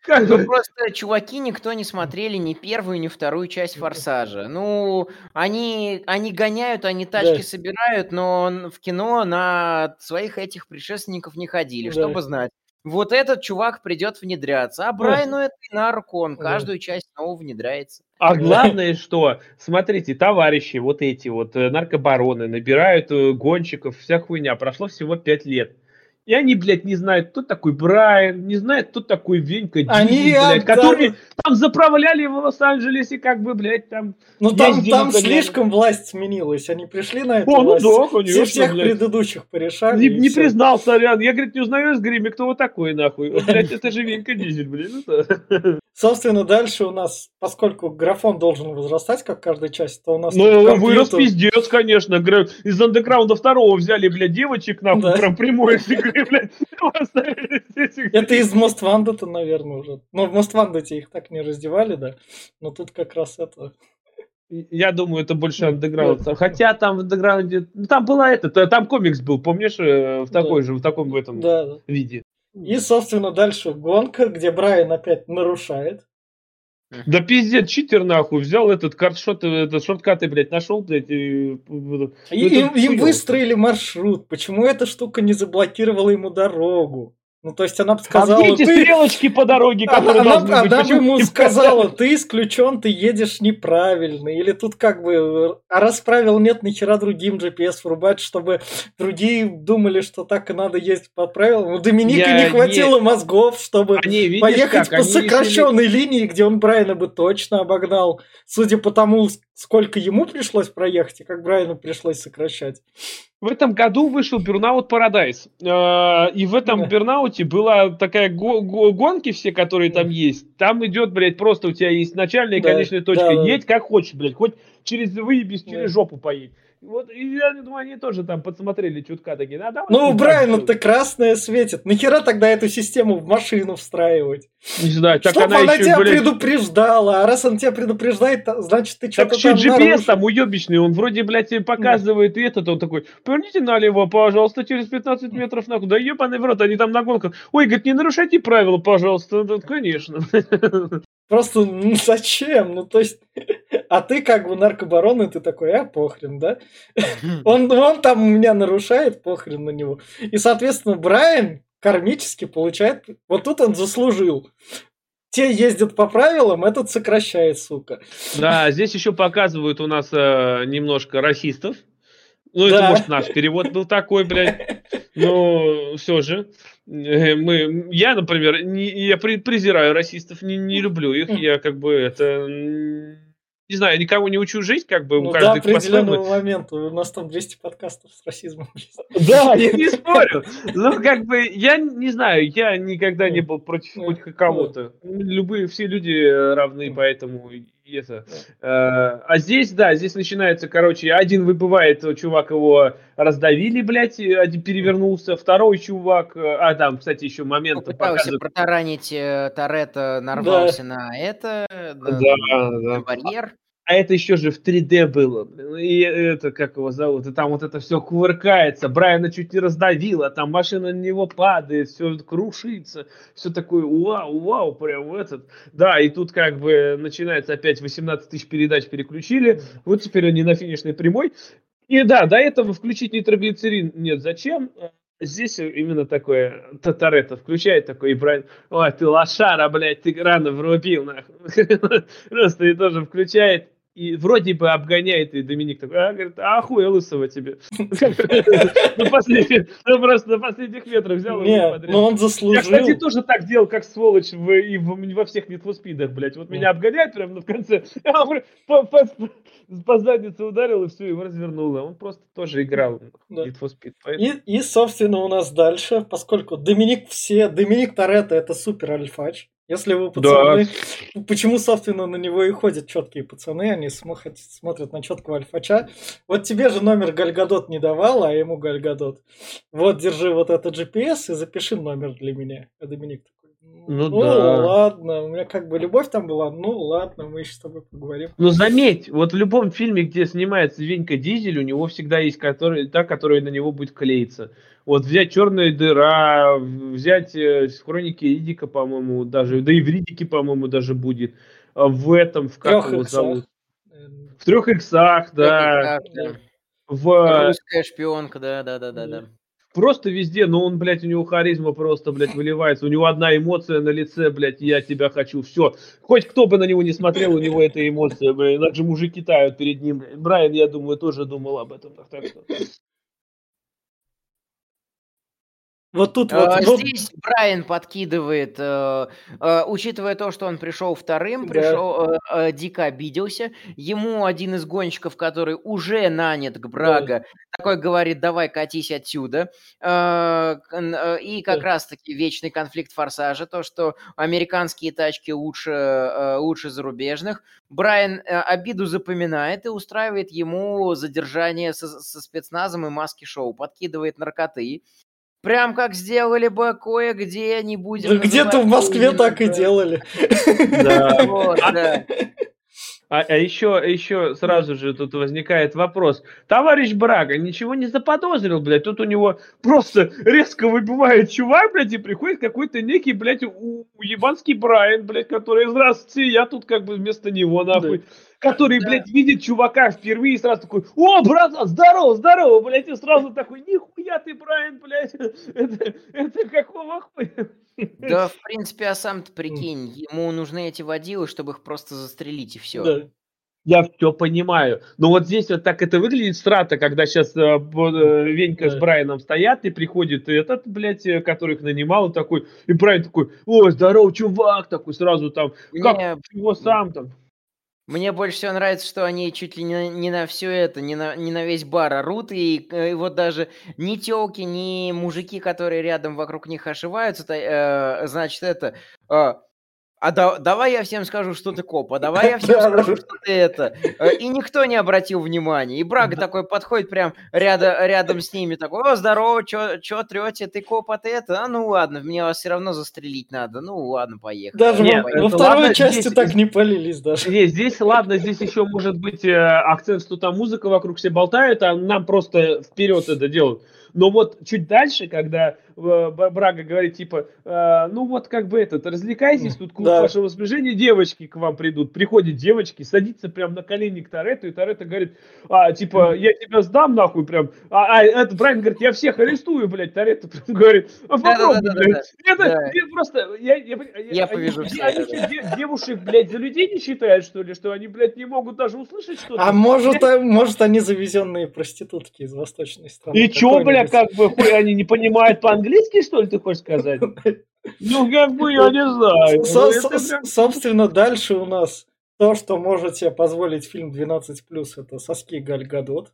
Как- Ну, бы... просто чуваки никто не смотрели ни первую, ни вторую часть Форсажа. Ну, они, они гоняют, они тачки собирают, но в кино на своих этих предшественников не ходили, чтобы знать. Вот этот чувак придет внедряться, а Брайану это и на руку, он каждую часть снова внедряется. А главное, что, смотрите, товарищи, вот эти вот э, наркобароны набирают э, гонщиков, вся хуйня. Прошло всего пять лет. И они, блядь, не знают, кто такой Брайан, не знают, кто такой Венька Они Дизель, блядь, отдали- которые там заправляли в Лос-Анджелесе, как бы, блядь, там... Ну там, там слишком власть сменилась. Они пришли на эту О, ну власть. да, все конечно, всех блядь. предыдущих порешали. Не, не признал, сорян. Я, говорит, не узнаю из гриме, кто вы такой, нахуй. Вот, блядь, это же Венька Дизель, блин. да. Собственно, дальше у нас, поскольку графон должен возрастать, как каждая часть, то у нас Ну, он вырос компьютер- пиздец, конечно. Из андеграунда второго взяли, блядь, девочек, нахуй, Да. прям прямой блядь. поставили здесь. Это из Most Wanted, наверное, уже. Но в Most Wanted их так не раздевали, да. Но тут как раз это... Я думаю, это больше андеграунд. Хотя там в андеграунде... Ну, там была это, та- там комикс был, помнишь, э, в такой же, в таком в этом Да, да. виде. И, собственно, дальше гонка, где Брайан опять нарушает. Да пиздец, читер нахуй, взял этот картшот, э, этот шорткаты, блядь, нашел, блядь, и... И- Ну, им, это им хуёво. выстроили маршрут. Почему эта штука не заблокировала ему дорогу? Ну, то есть она бы А сказала... эти «Ты- стрелочки по дороге, Она, которые она- должны быть? она бы ему не сказала, ты исключен, ты едешь неправильно. Или тут как бы, а раз правил нет, нахера другим GPS врубать, чтобы другие думали, что так и надо ездить по правилам. У Доминика Я не хватило мозгов, чтобы Они, видишь, поехать как, по они решили- сокращенной линии, где он Брайана бы точно обогнал. Судя по тому, сколько ему пришлось проехать, и как Брайану пришлось сокращать. В этом году вышел Burnout Paradise. Э, И в этом. Бернауте была такая го- го- гонки все, которые там есть. Там идет, блядь, просто у тебя есть начальная и конечная точка. Едь как хочешь, блядь. Хоть через выебись, через жопу поедь. Вот, и я думаю, они тоже там подсмотрели чутка такие. А давай Ну, у так Брайана-то сделаем». красное светит. Нахера тогда эту систему в машину встраивать? Не знаю, так Чтоб она, она, еще, тебя блядь, предупреждала, а раз он тебя предупреждает, значит ты Так что-то еще там GPS нарушил. там уебищный, он вроде, блядь, тебе показывает и этот, он такой, поверните налево, пожалуйста, через 15 метров нахуй. Да ебаный в рот, они там на гонках. Ой, говорит, не нарушайте правила, пожалуйста. Да, конечно. Просто ну, зачем? Ну, то есть, а ты как бы наркобарон, и ты такой, а, похрен, да? Он, он там у меня нарушает, похрен на него. И, соответственно, Брайан кармически получает... Вот тут он заслужил. Те ездят по правилам, этот сокращает, сука. Да, здесь еще показывают у нас э, немножко расистов. Ну, это, Да. может, наш перевод был такой, блядь. Но все же. э, Мы, я, например, не, я презираю расистов, не, не люблю их. Я как бы это... не знаю, никого не учу жить, как бы Ну, у до каждого по-своему. определенного момента. У нас там 200 подкастов с расизмом. Да, я не спорю. Ну, как бы, я не знаю, я никогда не был против Ну, хоть кого-то. Любые, все люди э, равны, поэтому это. Э, А здесь, да, здесь начинается, короче, один выбывает, э, чувак его раздавили, блядь, один перевернулся, второй чувак, а там, кстати, еще момент Попытался показывают. протаранить Торетто, нарвался на это, на, Да, на да. барьер. А это еще же в 3D было. блин. И это, как его зовут, и там вот это все кувыркается. Брайана чуть не раздавило, там машина на него падает, все крушится. Все такое, вау, вау, прям этот. Да, и тут как бы начинается опять 18 тысяч передач переключили. Вот теперь они на финишной прямой. И да, до этого включить нитроглицерин нет, зачем? Здесь именно такое, Татаретто включает такой, и Брайан, ой, ты лошара, блядь, ты рано врубил, нахуй. Просто и тоже включает, и вроде бы обгоняет, и Доминик такой, а, говорит, а хуя лысого тебе. Последних, ну просто на последних метрах взял и но он Я, кстати, заслужил. тоже так делал, как сволочь и во всех Speed'ах, блядь. Вот меня обгоняют прямо в конце, говорю, по, заднице ударил, и все, его развернуло. Он просто тоже играл И, и, собственно, у нас дальше, поскольку Доминик все, Доминик Торетто это супер альфач. Если вы пацаны, почему, собственно, на него и ходят четкие пацаны, они смо- смотрят на четкого альфача. Вот тебе же номер Гальгадот не давал, а ему Гальгадот. Вот, держи вот этот GPS и запиши номер для меня. А Доминик Ну ну да. ладно, у меня как бы любовь там была, ну ладно, мы еще с тобой поговорим. Ну заметь, вот в любом фильме, где снимается Венька Дизель, у него всегда есть который, та, которая на него будет клеиться. Вот взять черная дыра, взять э, хроники Ридика, по-моему, даже, да и в Ридике, по-моему, даже будет. А В этом, в как Трёх его иксах. зовут? Эм, В трех иксах, да. Так, да. В, Русская шпионка, да, да, да, да, да. Просто везде, но он, блядь, у него харизма просто, блядь, выливается. У него одна эмоция на лице, блядь, я тебя хочу, все. Хоть кто бы на него не смотрел, у него эта эмоция, блядь, иначе мужики тают перед ним. Брайан, я думаю, тоже думал об этом. Так, так что... Вот тут вот, вот- Здесь Брайан подкидывает, э, э, учитывая то, что он пришел вторым, Да. пришел, э, э, дико обиделся. Ему один из гонщиков, который уже нанят к Брага, такой говорит, давай катись отсюда. Э, э, И как Да. раз-таки вечный конфликт форсажа, то, что американские тачки лучше, лучше зарубежных. Брайан обиду запоминает и устраивает ему задержание со, со спецназом и маски-шоу, подкидывает наркоты. Прям как сделали бы кое-где, не будем Да где-то в Москве так и да. делали. Да. Вот, да. А, а еще, еще сразу же тут возникает вопрос. Товарищ Брага ничего не заподозрил, блядь. Тут у него просто резко выбивает чувак, блядь, и приходит какой-то некий, блядь, у- уебанский Брайан, блядь, который, здравствуйте, я тут как бы вместо него, нахуй. Который, Да. блядь, видит чувака впервые и сразу такой, о, братан, здорово, здорово, блядь, и сразу такой, нихуя ты, Брайан, блядь, это, это какого хуя? Да, в принципе, а сам-то прикинь, ему нужны эти водилы, чтобы их просто застрелить и все. Да. Я все понимаю. Но вот здесь вот так это выглядит страта, когда сейчас Венька с Да. Брайаном стоят, и приходит этот, блядь, э, который их нанимал, такой, и Брайан такой, о, здорово, чувак, такой сразу там, как Мне, его сам там. Мне больше всего нравится, что они чуть ли не не на все это, не на, не на весь бар орут, и, э, и вот даже ни телки, ни мужики, которые рядом вокруг них ошиваются, та- э, значит, это... э, а да- давай я всем скажу, что ты коп, а давай я всем скажу, что ты это. Э, И никто не обратил внимания. И Брага такой подходит прям рядом, рядом с ними, такой, о, здорово, чё, чё трете, ты коп, а ты это? А ну ладно, мне вас все равно застрелить надо. Ну ладно, поехали. Даже Нет, во, это во второй ладно, части здесь- так не полились даже. Не, здесь, ладно, здесь еще может быть э, акцент, что там музыка вокруг все болтает, а нам просто вперед это делают. Но вот чуть дальше, когда Брага говорит, типа, э, ну вот как бы этот, развлекайтесь, тут клуб Да. вашего сближения, девочки к вам придут. Приходят девочки, садится прям на колени к Торетто, и Торетто говорит, а, типа, я тебя сдам нахуй прям. А, а этот Брайан говорит, я всех арестую, блядь. Торетто прям говорит, а попробуй, Да-да-да-да-да. блядь. Это Да. я просто, я, я, Я они- повяжу да. девушек, блядь, за людей не считают, что ли, что они, блядь, не могут даже услышать что-то? А может, а- может они завезенные проститутки из восточной страны. И чё, бля, какой-нибудь. как бы, хуй, они не понимают по-английски, что ли, ты хочешь сказать? Ну, как бы, я не знаю. Со- Ну, со- это прям- Собственно, дальше у нас то, что может себе позволить фильм 12+, это соски Галь Гадот.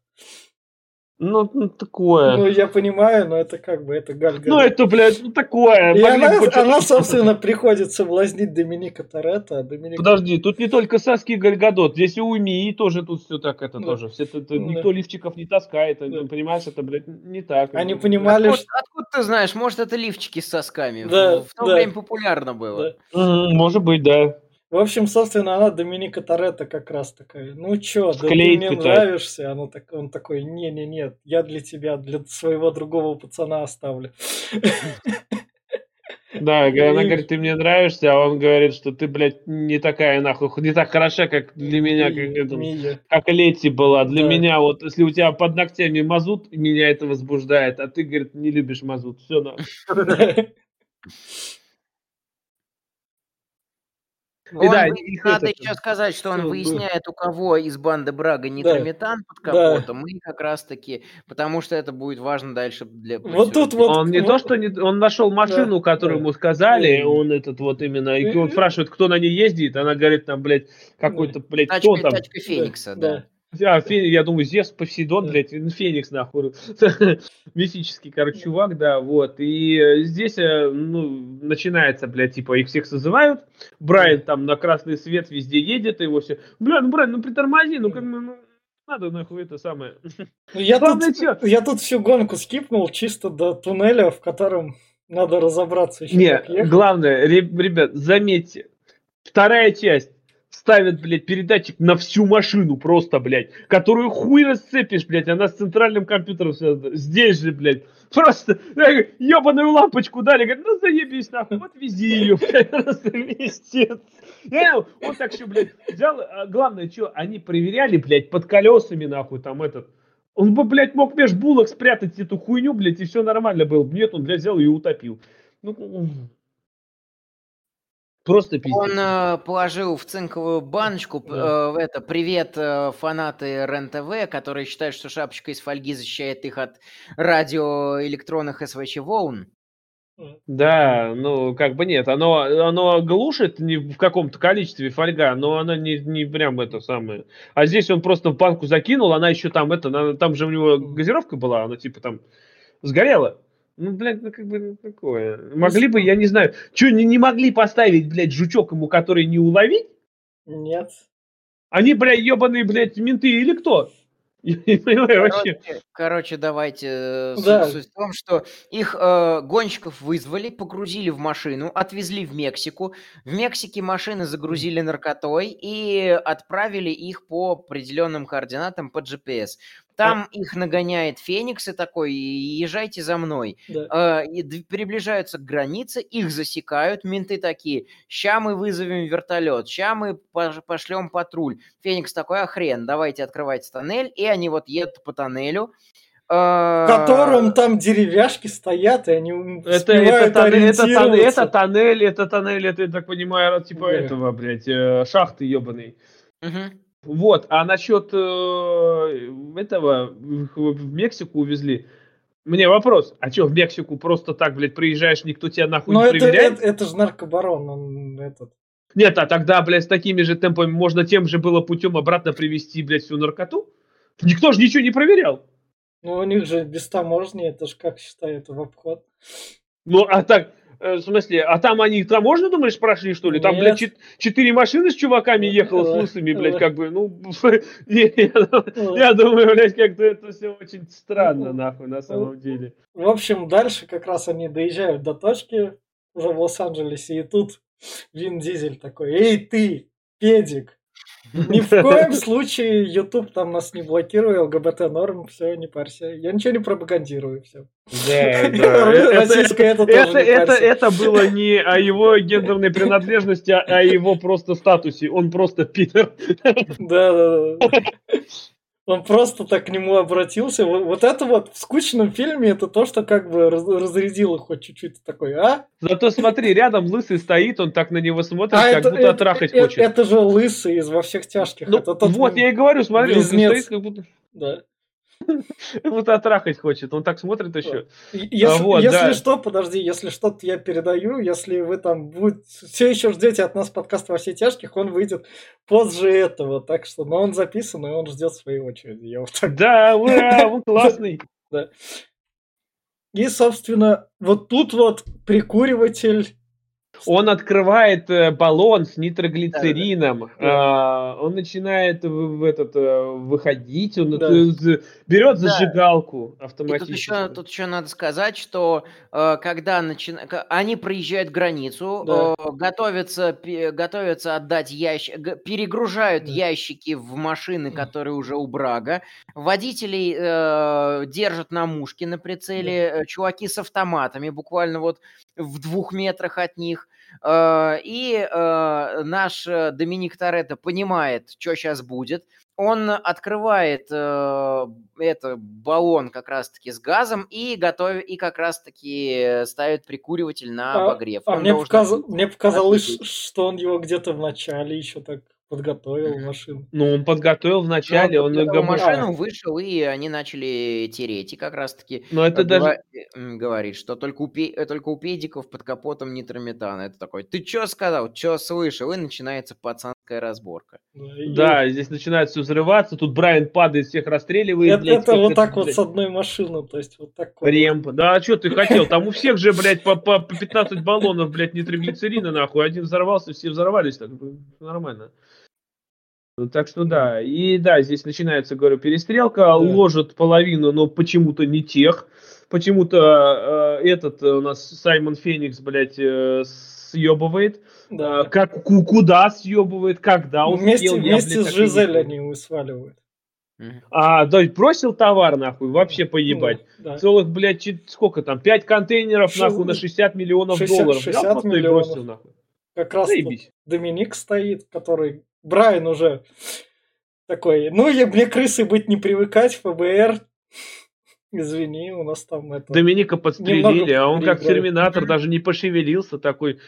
Ну, ну, такое. Ну, я понимаю, но это как бы, это Галь Гадот. Ну, это, блядь, ну, такое. И Могли она, хоть она, собственно, приходит соблазнить Доминика Торетто, а Доминик... Подожди, тут не только Саски и Гальгадот, здесь и у Мии тоже тут все так это Да. тоже. Все это, это Да. никто лифчиков не таскает, Да. ты понимаешь, это, блядь, не так. Они понимали, Откуда, что... откуда ты знаешь, может, это лифчики с сосками? В- Да, в, то да. время популярно было. Да. Может быть, да. В общем, собственно, она Доминика Торетто как раз такая, ну чё, да ты мне нравишься. Она так, он такой, не-не-не, я для тебя, для своего другого пацана оставлю. Да, она говорит, ты мне нравишься, а он говорит, что ты, блядь, не такая, нахуй, не так хороша, как для меня, как, это, как Лети была. Для Да. меня, вот, если у тебя под ногтями мазут, меня это возбуждает, а ты, говорит, не любишь мазут. Все, нахуй. Он, да, их надо это- еще сказать, что он выясняет, у кого из банды Брага Да. нитрометан под Да. капотом, и как раз-таки, потому что это будет важно дальше для... Вот тут вот... Он не вот- то, что не, он нашел машину, Да, которую да. ему сказали, Да. он этот вот именно, и он спрашивает, кто на ней ездит, она говорит, там, блядь, какой-то, блядь, кто Тачка, там? тачка Феникса, да. А, Фе- я думаю, Зевс, Посейдон, блядь, ну, Феникс, нахуй. Мифический, короче, чувак, да, вот. И э, здесь, э, ну, начинается, блядь, типа, их всех созывают. Брайан там на красный свет везде едет, и его все, бля, ну, Брайан, ну, притормози, ну, как ну, надо, нахуй, это самое. Ну, Я Главное, тут, чё? я тут всю гонку скипнул чисто до туннеля, в котором надо разобраться еще Не, главное, ре- ребят, заметьте, вторая часть ставит, блядь, передатчик на всю машину просто, блядь, которую хуй расцепишь, блядь, она с центральным компьютером связана. Здесь же, блядь, просто ебаную лампочку дали, говорят, ну заебись нахуй, вот вези ее, блядь, просто он так еще, блядь, взял, а главное, что, они проверяли, блядь, под колесами, нахуй, там этот, он бы, блядь, мог меж булок спрятать эту хуйню, блядь, и все нормально было. Нет, он, блядь, взял и утопил. Ну, просто пиздец. Он э, положил в цинковую баночку Да. э, это привет э, фанаты РЕН-ТВ, которые считают, что шапочка из фольги защищает их от радиоэлектронных СВЧ волн. Да, ну, как бы нет, оно, оно глушит не в каком-то количестве фольга, но оно не, не прям это самое. А здесь он просто в банку закинул, она еще там это, там же у него газировка была, она типа там сгорела. Ну, блядь, ну как бы ну, такое. Могли бы, я не знаю, что не, не могли поставить, блядь, жучок ему, который не уловить? Нет. Они, блядь, ебаные, блядь, менты или кто? Я не понимаю вообще. Короче, короче, давайте. э, суть- Да. Суть в том, что их э, гонщиков вызвали, погрузили в машину, отвезли в Мексику. В Мексике машины загрузили наркотой и отправили их по определенным координатам по GPS. Там их нагоняет Феникс и такой, езжайте за мной. Да. Э, и приближаются к границе, их засекают, менты такие, ща мы вызовем вертолет, ща мы пош- пошлем патруль. Феникс такой, а хрен, давайте открывать тоннель, и они вот едут по тоннелю. В котором там деревяшки стоят, и они Это, это, тоннель, это, тоннель, это тоннель, это тоннель, это, я так понимаю, типа Да. этого, блядь, э, шахты ебаный. мгм. Вот, а насчет э, этого в, Мексику увезли. Мне вопрос, а что, в Мексику просто так, блядь, приезжаешь, никто тебя нахуй Но не это, проверяет? это, это же наркобарон, он этот. Нет, а тогда, блядь, с такими же темпами можно тем же было путем обратно привести, блядь, всю наркоту? Никто же ничего не проверял. Ну, у них же без таможни, это же как считают в обход. Ну, а так, э, в смысле, а там они таможню, думаешь, прошли, что ли? Там, Нет. блядь, чет- четыре машины с чуваками ехало, с лысыми, блядь, как бы, ну, я, думаю- я думаю, блядь, как-то это все очень странно, нахуй, на самом деле. В общем, дальше как раз они доезжают до точки уже в Лос-Анджелесе, и тут Вин Дизель такой, эй ты, педик, ни в коем случае YouTube там нас не блокирует, ЛГБТ норм, все, не парься. Я ничего не пропагандирую, все. Парься. это было не о его гендерной принадлежности, а о его просто статусе. Он просто пидор. Да, да, да. Он просто так к нему обратился. Вот, вот это вот в скучном фильме это то, что как бы раз- разрядило хоть чуть-чуть такой, а? Зато смотри, рядом лысый стоит, он так на него смотрит, а как будто трахать э- хочет. Это же лысый из во всех тяжких. Ну, это тот вот я и говорю, смотри, он близнец. стоит как будто... Да. Вот отрахать хочет. Он так смотрит еще. Если, вот, если да. что, подожди, если что-то я передаю, если вы там все еще ждете от нас подкаст во все тяжких, он выйдет позже этого. Так что, но он записан, и он ждет своей очереди. Я вот так... Да, ура, он классный. Да. И, собственно, вот тут вот прикуриватель он открывает э, баллон с нитроглицерином, да, да. он начинает в, этот э, выходить, он да. берет зажигалку автоматически. И тут еще, тут еще надо сказать, что э, когда начи... они проезжают границу, да. готовятся, готовятся отдать ящик, перегружают да. ящики в машины, которые уже у Брага, водителей э, держат на мушке на прицеле, да. чуваки с автоматами, буквально вот в двух метрах от них. Э, и э, наш э, Доминик Торетто понимает, что сейчас будет. Он открывает э, это баллон как раз-таки с газом и готовит и как раз-таки ставит прикуриватель на а, обогрев. А, а мне, показ... мне показалось, что он его где-то в начале еще так подготовил машину. Ну, он подготовил вначале, ну, он подготовил машину, вышел, и они начали тереть. И как раз-таки Но это даже... говорит, что только у, пе... только у педиков под капотом нитрометана. Это такой, ты что сказал, что слышал? И начинается пацанская разборка. Да, и... здесь начинает все взрываться, тут Брайан падает, всех расстреливает. Это, блядь, это вот так вот блядь. с одной машины, то есть вот так. Ремп, да, а что ты хотел? Там у всех же, блядь, по, по 15 баллонов, блядь, нитроглицерина, нахуй. Один взорвался, все взорвались, так нормально. Ну, так что да. И да, здесь начинается, говорю, перестрелка, да. ложат половину, но почему-то не тех. Почему-то э, этот у нас Саймон Феникс, блядь, э, съебывает. Да. Э, как, куда съебывает, когда он Вместе, съел, вместе я, блядь, с Жизель они его сваливают. А, да, бросил товар, нахуй, вообще поебать. Да, да. Целых, блядь, сколько там, 5 контейнеров, Ш... нахуй, на 60 миллионов 60, долларов. 60 миллионов. Бросил, нахуй. Как раз Доминик стоит, который Брайан уже такой, ну, я, мне крысы быть не привыкать, ФБР, Извини, у нас там это... Доминика подстрелили, а он как терминатор даже не пошевелился такой,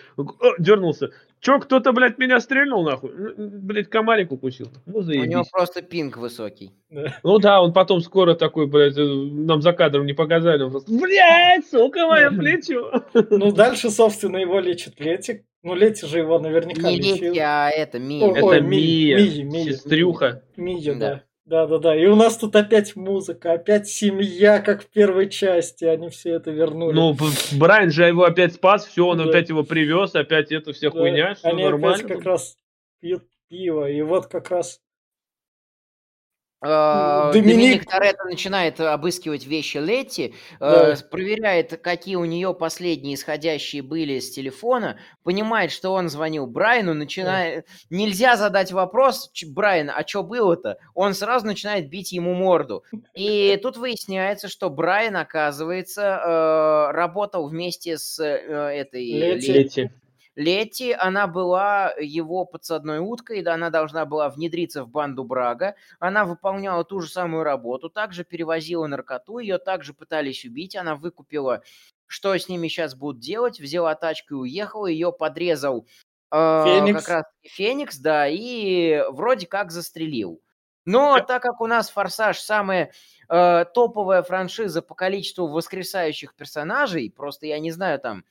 дернулся. Че, кто-то, блядь, меня стрельнул, нахуй? Блядь, комарик укусил. Ну, заебись. У него просто пинг высокий. Да. Ну да, он потом скоро такой, блядь, э, нам за кадром не показали. Он просто, блядь, сука, мое плечо. Ну, дальше, собственно, его лечит Летик. Ну, Лети же его наверняка Не лечил. Лети, а это Мия. Ой, это Мия, Мия, Мия, сестрюха. Мия, да. Да, да, да. И у нас тут опять музыка, опять семья, как в первой части. Они все это вернули. Ну, Брайан же его опять спас, все, он да. опять его привез, опять это вся да. хуйня, все Они нормально. опять как раз пьют пиво. И вот как раз Доминик... Доминик Торетто начинает обыскивать вещи Летти, э, да. проверяет, какие у нее последние исходящие были с телефона, понимает, что он звонил Брайану, начинает... Да. Нельзя задать вопрос, Брайан, а что было-то? Он сразу начинает бить ему морду. И тут выясняется, что Брайан, оказывается, э, работал вместе с этой Летти. Летти. Летти, она была его подсадной уткой, да, она должна была внедриться в банду Брага, она выполняла ту же самую работу, также перевозила наркоту, ее также пытались убить, она выкупила, что с ними сейчас будут делать, взяла тачку и уехала, ее подрезал э, Феникс. как раз Феникс, да, и вроде как застрелил. Но так как у нас «Форсаж» самая э, топовая франшиза по количеству воскресающих персонажей, просто я не знаю там,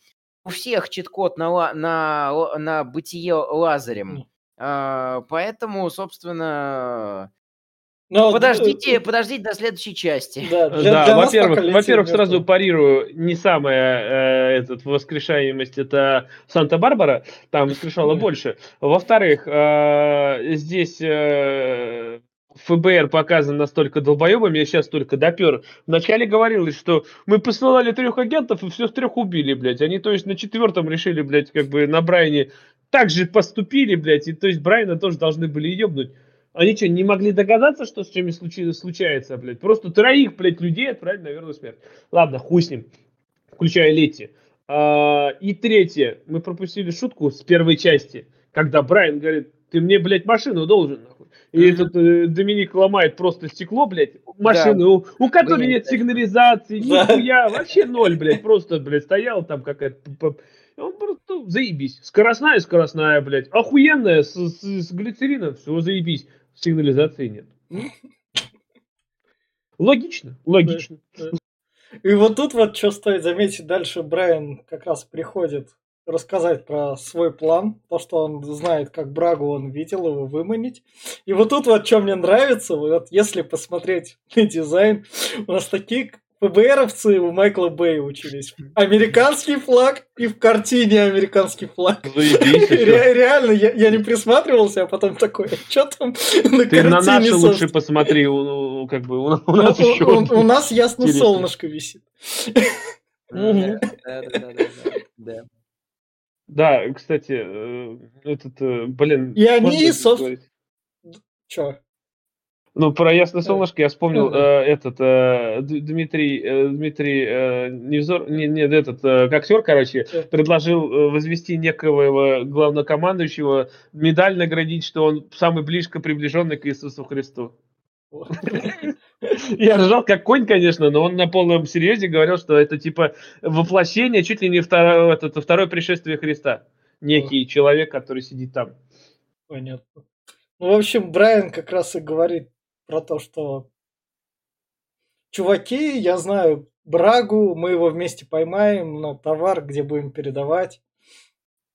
у всех чит-код на, на, на бытие Лазарем. А, поэтому, собственно, но, ну, подождите, ну, подождите до следующей части. Да, для, да во-первых, во-первых, сразу парирую, не самая э, этот, воскрешаемость это Санта-Барбара, там воскрешало больше. Во-вторых, э, здесь э, ФБР показан настолько долбоебами, я сейчас только допер. Вначале говорилось, что мы посылали трех агентов и всех трех убили, блядь. Они, то есть, на четвертом решили, блядь, как бы на Брайане так же поступили, блядь, и то есть Брайана тоже должны были ебнуть. Они что, не могли догадаться, что с чем случилось, случается, блядь? Просто троих, блядь, людей отправили на смерть. Ладно, хуй с ним, включая Летти. А, и третье, мы пропустили шутку с первой части, когда Брайан говорит, ты мне, блядь, машину должен, нахуй. И mm-hmm. этот э, Доминик ломает просто стекло, блядь, машины, да. у, у которой Блин, нет сигнализации, да. нихуя, вообще ноль, блядь, просто, блядь, стоял там какая-то... Он просто заебись. Скоростная, скоростная, блядь. Охуенная, с, с, с глицерином, все, заебись. Сигнализации нет. Логично, логично. И вот тут вот что стоит заметить, дальше Брайан как раз приходит рассказать про свой план, то, что он знает, как Брагу он видел его выманить. И вот тут вот что мне нравится, вот если посмотреть на дизайн, у нас такие ФБРовцы у Майкла Бэя учились. Американский флаг и в картине американский флаг. Ре- реально, я, я не присматривался, а потом такой, что там на Ты на наши лучше посмотри, у, как бы у, у нас у, еще... У, у нас ясно солнышко висит. Да, да, да, да. Кстати, э, этот, э, блин... И они, собственно... Чё? Ну, про Ясное Солнышко я вспомнил uh э, этот э, Дмитрий, э, Дмитрий э, Невзор, не, не, этот э, актер, короче, предложил э, возвести некого главнокомандующего, медаль наградить, что он самый близко приближенный к Иисусу Христу. Я ржал как конь, конечно, но он на полном серьезе говорил, что это типа воплощение, чуть ли не второе, это, второе пришествие Христа. Некий человек, который сидит там. Понятно. Ну, в общем, Брайан как раз и говорит про то, что чуваки, я знаю Брагу, мы его вместе поймаем на товар, где будем передавать.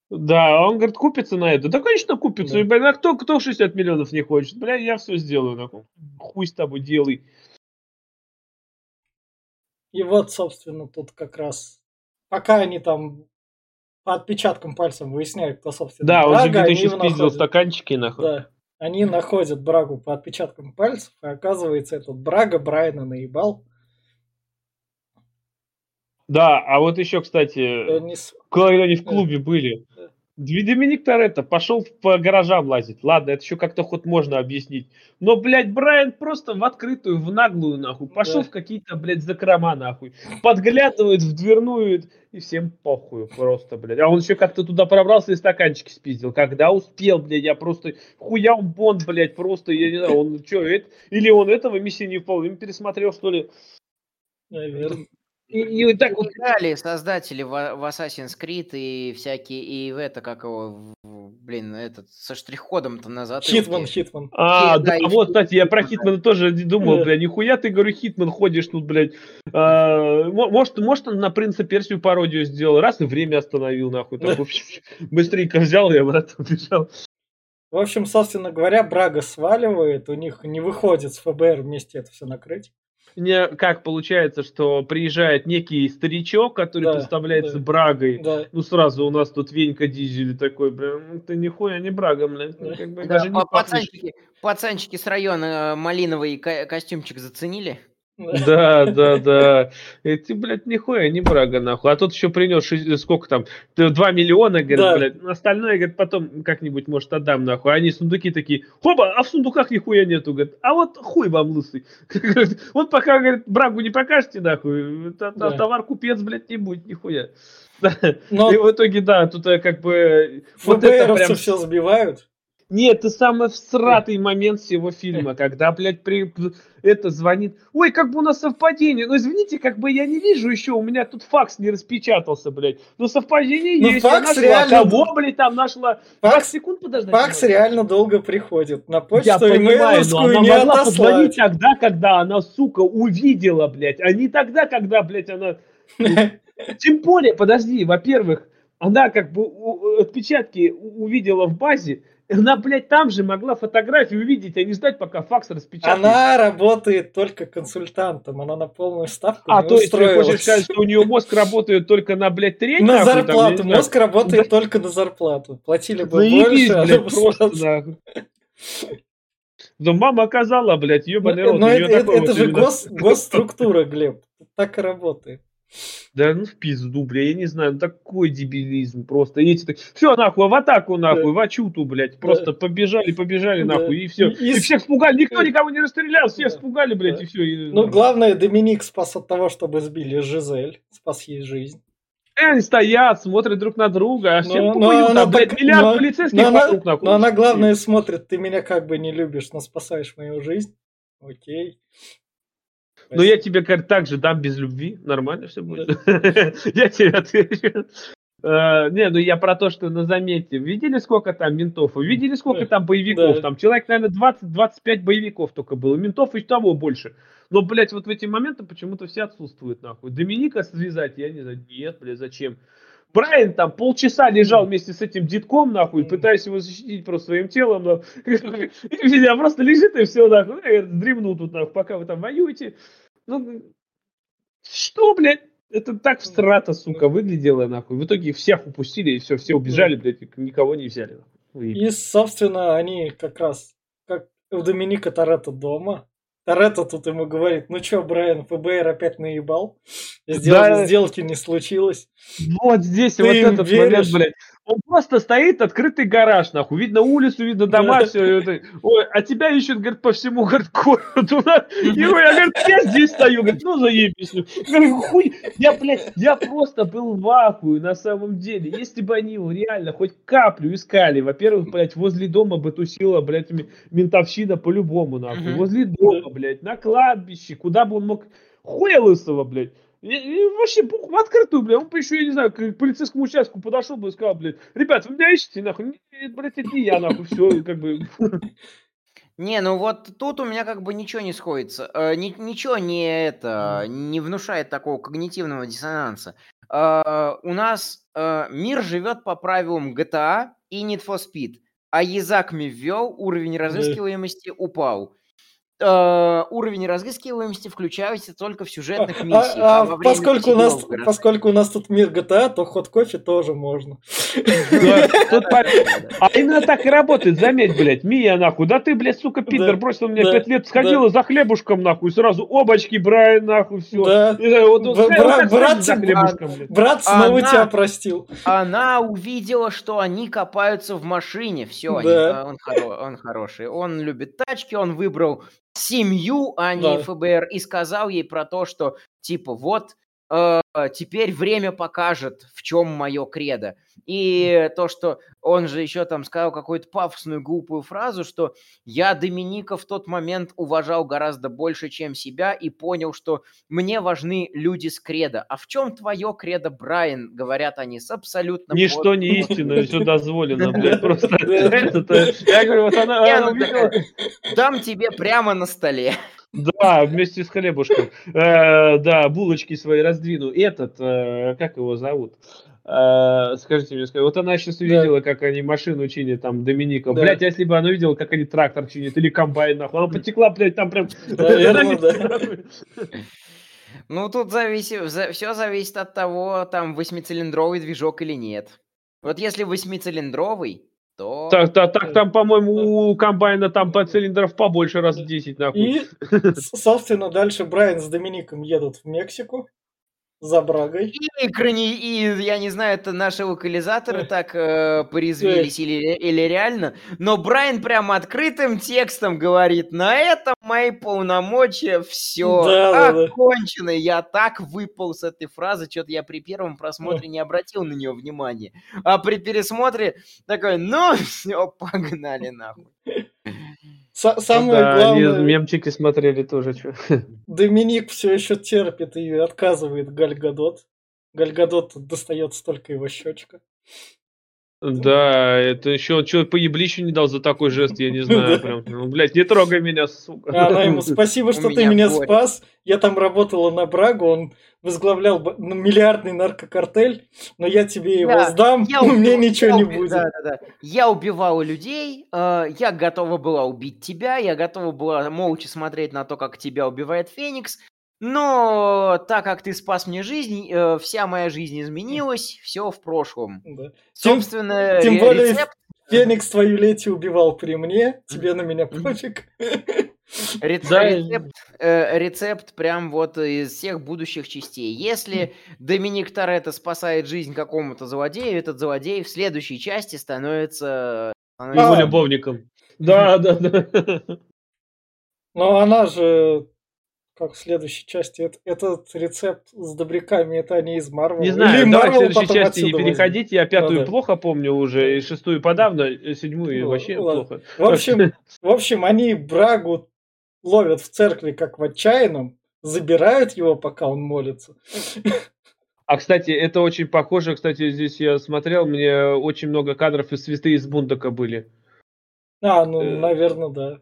Да, он говорит, купится на это. Да, конечно, купится. Да. И, блин, а кто, кто 60 миллионов не хочет? Бля, я все сделаю. Хуй с тобой делай. И вот, собственно, тут как раз, пока они там по отпечаткам пальцев выясняют, кто, собственно, Да, Брага, он же где-то еще спиздил стаканчики, нахуй. Да, они находят Брагу по отпечаткам пальцев, и оказывается, этот Брага Брайана наебал. Да, а вот еще, кстати, не... когда они в клубе были, Доминик Торетто пошел по гаражам лазить. Ладно, это еще как-то хоть можно объяснить. Но, блядь, Брайан просто в открытую, в наглую, нахуй. Пошел да. в какие-то, блядь, закрома, нахуй. Подглядывает в дверную, и всем похуй просто, блядь. А он еще как-то туда пробрался и стаканчики спиздил. Когда успел, блядь, я просто... Хуя он бонд, блядь, просто, я не знаю, он что, это... Или он этого миссии не выполнил, пересмотрел, что ли? Наверное. И, и так вот играли создатели в, в Assassin's Creed и всякие, и в это, как его, блин, этот, со штрих-кодом-то назад. Хитман, Хитман. А, да, да вот, кстати, я про Хитмана тоже думал, бля, нихуя ты, говорю, Хитман ходишь тут, блядь. А, может, может, он на Принца Персию пародию сделал, раз и время остановил, нахуй. Такой, быстренько взял и обратно убежал. В общем, собственно говоря, Брага сваливает, у них не выходит с ФБР вместе это все накрыть не, как получается, что приезжает некий старичок, который да, представляется да, Брагой. Да. Ну, сразу у нас тут Венька Дизель такой, прям, ну, ты нихуя не Брага, блядь. Ну, как бы, да, даже не пацанчики, пацанчики с района э, малиновый ко- костюмчик заценили? Да, да, да. Эти, блядь, нихуя не брага, нахуй. А тут еще принес, сколько там, 2 миллиона, говорит, да. блядь. Остальное, говорит, потом как-нибудь, может, отдам, нахуй. Они сундуки такие, хоба, а в сундуках нихуя нету, говорит. А вот хуй вам лысый. Вот пока, говорит, брагу не покажете, нахуй, товар купец, блядь, не будет, нихуя. И в итоге, да, тут э, как бы... Вот это прям... все сбивают. Нет, это самый всратый момент всего фильма, когда, блядь, при... это звонит. Ой, как бы у нас совпадение. Ну, извините, как бы я не вижу еще, у меня тут факс не распечатался, блядь. Но совпадение ну, есть. Факс я нашла. реально... Кого, блядь, там нашла? Факс, секунд подождать. Факс реально долго приходит. На почту я понимаю, но она не могла отослать. позвонить тогда, когда она, сука, увидела, блядь, а не тогда, когда, блядь, она... Тем более, подожди, во-первых, она как бы отпечатки увидела в базе, она, блядь, там же могла фотографию увидеть, а не ждать, пока факс распечатает. Она работает только консультантом, она на полную ставку А, то есть ты хочешь сказать, что у нее мозг работает только на, блядь, треть? На зарплату, там, мозг работает только на зарплату. Платили бы больше, а блядь, просто нахуй. Но мама оказала, блядь, ебаный рот. Но это, это же гос, госструктура, Глеб. Так и работает. Да ну в пизду, бля, я не знаю, ну такой дебилизм просто. Эти так, все нахуй, в атаку нахуй, да. в ачуту, блядь, просто да. побежали, побежали да. нахуй, и все. И, и, и всех спугали, никто никого не расстрелял, всех да. спугали, блядь, да. и все. И... Ну, главное, Доминик спас от того, чтобы сбили Жизель, спас ей жизнь. И они стоят, смотрят друг на друга, а но она, блядь, так, миллиард но, полицейских но вокруг она, Но она, главное, смотрит, ты меня как бы не любишь, но спасаешь мою жизнь. Окей. Но я тебе так же дам без любви, нормально все будет. Я тебе отвечу. Uh, не, ну я про то, что на замете. Видели, сколько там ментов? Видели, сколько там боевиков? Там человек, наверное, 20-25 боевиков только было. Ментов и того больше. Но, блядь, вот в эти моменты почему-то все отсутствуют, нахуй. Доминика связать, я не знаю, нет, блядь, зачем? Брайан там полчаса лежал вместе с этим детком, нахуй, пытаясь его защитить просто своим телом, нахуй. И просто лежит и все, нахуй, и дремнул тут, нахуй, пока вы там воюете. Ну, что, блядь? Это так встрата, сука, выглядело, нахуй. В итоге всех упустили, и все, все убежали, блядь, никого не взяли. Нахуй. И, собственно, они как раз, как у Доминика Торетто дома, Торетто тут ему говорит, ну чё, Брайан, ФБР опять наебал? Сдел... Да. Сделки не случилось. Вот здесь Ты вот этот веришь? момент, блядь. Он просто стоит, открытый гараж, нахуй. Видно улицу, видно дома, все. Ой, а тебя ищут, говорит, по всему говорит, городу. И я, говорит, я здесь стою. Говорит, ну заебись. Говорю, хуй. Я, блядь, я просто был в ахуе на самом деле. Если бы они его реально хоть каплю искали, во-первых, блядь, возле дома бы тусила, блядь, ментовщина по-любому, нахуй. Возле дома, блядь, на кладбище, куда бы он мог хуя лысого, блядь. И, и вообще в открытую, блядь, он бы еще, я не знаю, к полицейскому участку подошел бы и сказал, блядь, ребят, вы меня ищете, нахуй, нет, блядь, это не я, нахуй, все, как бы. Не, ну вот тут у меня как бы ничего не сходится. Э, ни, ничего не это, не внушает такого когнитивного диссонанса. Э, у нас э, мир живет по правилам GTA и Need for Speed. А Язакми ввел, уровень разыскиваемости упал э, уровень разыскиваемости включается только в сюжетных а, миссиях. А, а, а поскольку, у нас, поскольку у нас тут мир GTA, то ход кофе тоже можно. А именно так и работает, заметь, блядь, Мия, нахуй. Да ты, блядь, сука, Питер, бросил мне пять лет, сходила за хлебушком, нахуй, сразу обочки, Брайан, нахуй, все. Брат снова тебя простил. Она увидела, что они копаются в машине, все, он хороший. Он любит тачки, он выбрал семью, а не да. ФБР, и сказал ей про то, что типа вот теперь время покажет, в чем мое кредо. И то, что он же еще там сказал какую-то пафосную глупую фразу, что я Доминика в тот момент уважал гораздо больше, чем себя, и понял, что мне важны люди с кредо. А в чем твое кредо, Брайан? Говорят они с абсолютно... Ничто не истинно, все дозволено, просто Я говорю, вот она ну Дам тебе прямо на столе. Да, вместе с хлебушком. Э, да, булочки свои раздвину. Этот, э, как его зовут? Э, скажите мне, вот она сейчас увидела, да. как они машину чинят, там, Доминика. Да. Блять, если бы она увидела, как они трактор чинят или комбайн, нахуй, она потекла, блядь, там прям... Ну, тут зависит, все зависит от того, там, восьмицилиндровый движок или нет. Вот если восьмицилиндровый, то... Так, так, так там, по-моему, у комбайна там по цилиндров побольше раз в 10, нахуй. И, собственно, дальше Брайан с Домиником едут в Мексику за Брагой. И, крани, и я не знаю, это наши локализаторы так э, порезвились или, или реально, но Брайан прямо открытым текстом говорит, на этом мои полномочия все да, окончено. Да, да. Я так выпал с этой фразы, что-то я при первом просмотре не обратил на нее внимания. А при пересмотре такой, ну все, погнали нахуй. Самое да, главное... Они мемчики смотрели тоже. Что. Доминик все еще терпит и отказывает Гальгадот. Гальгадот достается только его щечка. Да, это еще что по еблищу не дал за такой жест, я не знаю. Прям, ну, блядь, не трогай меня, сука. Она ему, спасибо, что ты меня спас. Я там работала на Брагу, он возглавлял ну, миллиардный наркокартель, но я тебе его сдам, меня ничего не будет. Да, да, да. Я убивала людей, э, я готова была убить тебя, я готова была молча смотреть на то, как тебя убивает Феникс, но так как ты спас мне жизнь, э, вся моя жизнь изменилась, все в прошлом. Да. Собственно, тем, тем более рецепт... Феникс твою лети убивал при мне, тебе на меня пофиг. Рецепт, да. рецепт, э, рецепт прям вот из всех будущих частей. Если Доминик Торетто спасает жизнь какому-то злодею, этот злодей в следующей части становится... становится... Его любовником. Да, да, да. Но она же как в следующей части. Это, этот рецепт с добряками, это они из Марвел. Не знаю, Или давай Marvel в следующей части не переходить. Я пятую да. плохо помню уже, и шестую подавно, и седьмую ну, вообще ладно. плохо. В общем, в общем, они Брагу ловят в церкви как в отчаянном, забирают его, пока он молится. А, кстати, это очень похоже. Кстати, здесь я смотрел, мне очень много кадров из святы из Бундока были. А, ну, э... наверное, да.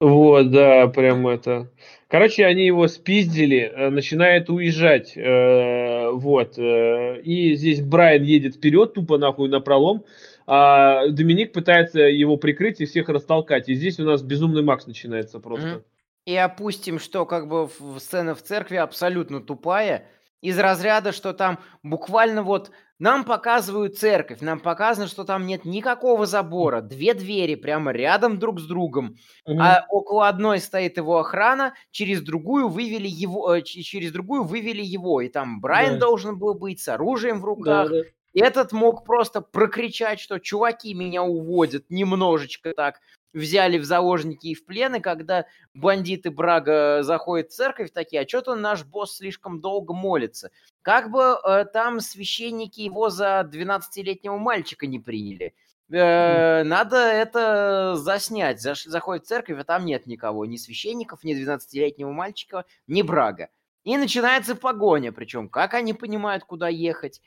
Вот, да, прям это. Короче, они его спиздили, э, начинает уезжать, э, вот, э, и здесь Брайан едет вперед, тупо нахуй на пролом, а Доминик пытается его прикрыть и всех растолкать, и здесь у нас безумный Макс начинается просто. И опустим, что как бы сцена в церкви абсолютно тупая, из разряда, что там буквально вот нам показывают церковь, нам показано, что там нет никакого забора, две двери прямо рядом друг с другом, Мгм. а около одной стоит его охрана, через другую вывели его, э, через другую вывели его, и там Брайан Да. должен был быть с оружием в Да, руках, да. этот мог просто прокричать, что чуваки меня уводят, немножечко так взяли в заложники и в плен, и когда бандиты Брага заходят в церковь, такие, а что-то наш босс слишком долго молится. Как бы э, там священники его за 12-летнего мальчика не приняли. Э, надо это заснять. Заш- заходит в церковь, а там нет никого. Ни священников, ни 12-летнего мальчика, ни Брага. И начинается погоня, причем как они понимают, куда ехать.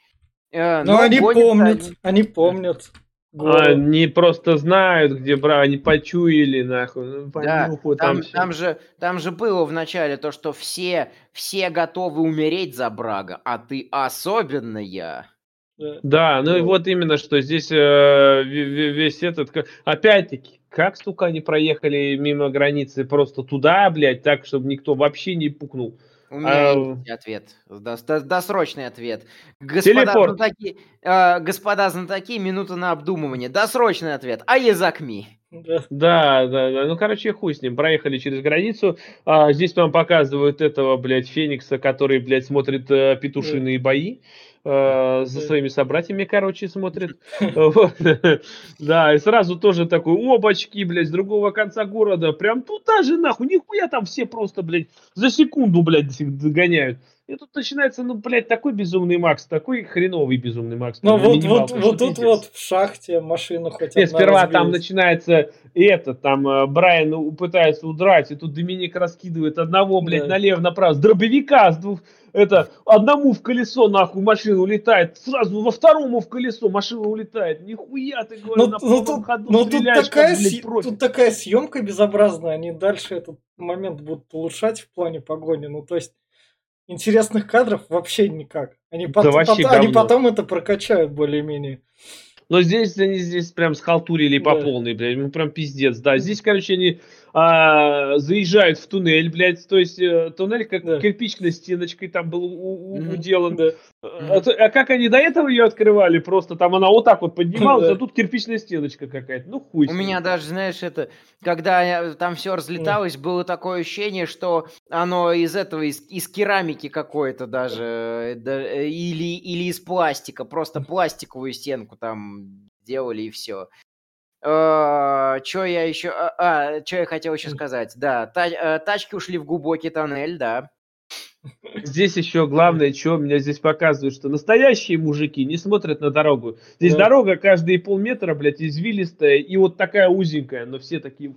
Э, Но они помнят, они- они помнят. Город. Они просто знают, где Брайан, они почуяли, нахуй, ну, по Да, нюху там, там там же, там же было в начале то, что все, все готовы умереть за Брага, а ты особенная. Да. Да, ну и Вот. именно, что здесь э, ве- ве- весь этот... Опять-таки, как, сука, они проехали мимо границы просто туда, блядь, так, чтобы никто вообще не пукнул. У меня А, есть ответ, дос- дос- досрочный ответ. Господа Телепорт. знатоки, э, господа знатоки, минута на обдумывание. Досрочный ответ. А языкми. Да. Да, да, да. Ну, короче, хуй с ним. Проехали через границу. А, здесь нам показывают этого, блядь, Феникса, который, блядь, смотрит э, петушиные бои. Э, за своими собратьями, короче, смотрит. Да, и сразу тоже такой, опачки, блядь, с другого конца города. Прям туда же, нахуй. Нихуя там все просто, блядь, за секунду, блядь, догоняют. И тут начинается, ну, блядь, такой безумный Макс, такой хреновый безумный Макс. Ну вот, вот, вот тут вот в шахте машину хоть Нет, одна сперва там разбилась. начинается это, там э, Брайан пытается удрать, и тут Доминик раскидывает одного, блядь, Да. налево, направо, с дробовика, с двух, это, одному в колесо, нахуй, машина улетает, сразу во второму в колесо машина улетает. Нихуя ты, говорю, Ну, на ну, полном тут, ходу ну, тут такая, как, блядь, профи. тут такая съемка безобразная. Они дальше этот момент будут улучшать в плане погони. Ну, то есть, интересных кадров вообще никак. Они, пот- вообще пот- они потом это прокачают более-менее. Но здесь они здесь прям схалтурили по Да. полной, блядь, ну прям пиздец, да. Здесь, короче, они а, заезжают в туннель, блядь, то есть э, туннель как Да. кирпичной стеночкой там был у- Мгм. уделан. Да. А, то- а как они до этого ее открывали? Просто там она вот так вот поднималась, а тут кирпичная стеночка какая-то. Ну хуй. У меня даже, знаешь, это, когда там все разлеталось, было такое ощущение, что оно из этого, из, из керамики какой-то даже, э, да, э, или, или из пластика, просто пластиковую стенку там делали и все. Что я еще... А, что я хотел еще сказать? Да, э, тачки ушли в глубокий тоннель, да. Здесь еще главное, что меня здесь показывают, что настоящие мужики не смотрят на дорогу. Здесь Да. дорога каждые полметра, блядь, извилистая и вот такая узенькая, но все такие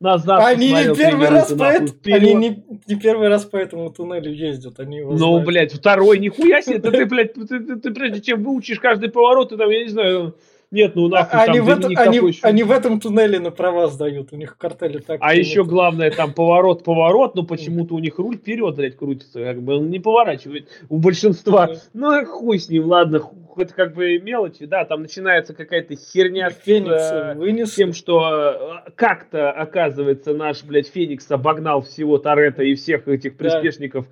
назад. Они не первый раз по нахуй, эт- вперед. они не, не первый раз по этому туннелю ездят. Они его Ну, знают. блядь, второй, нихуя себе, это ты, блядь, ты, ты- ты прежде чем выучишь каждый поворот, ты там, я не знаю, нет, ну А- нахуй, они, там в этом, Доминик они, еще. они в этом туннеле на права сдают. У них в картеле так. А еще главное, там поворот, поворот, но почему-то у них руль вперед, блядь, крутится, как бы он не поворачивает у большинства. Ну, хуй с ним, ладно, это как бы мелочи, да, там начинается какая-то херня с, Феникса э, вынес. тем, что э, как-то, оказывается, наш, блядь, Феникс обогнал всего Торетто и всех этих Да.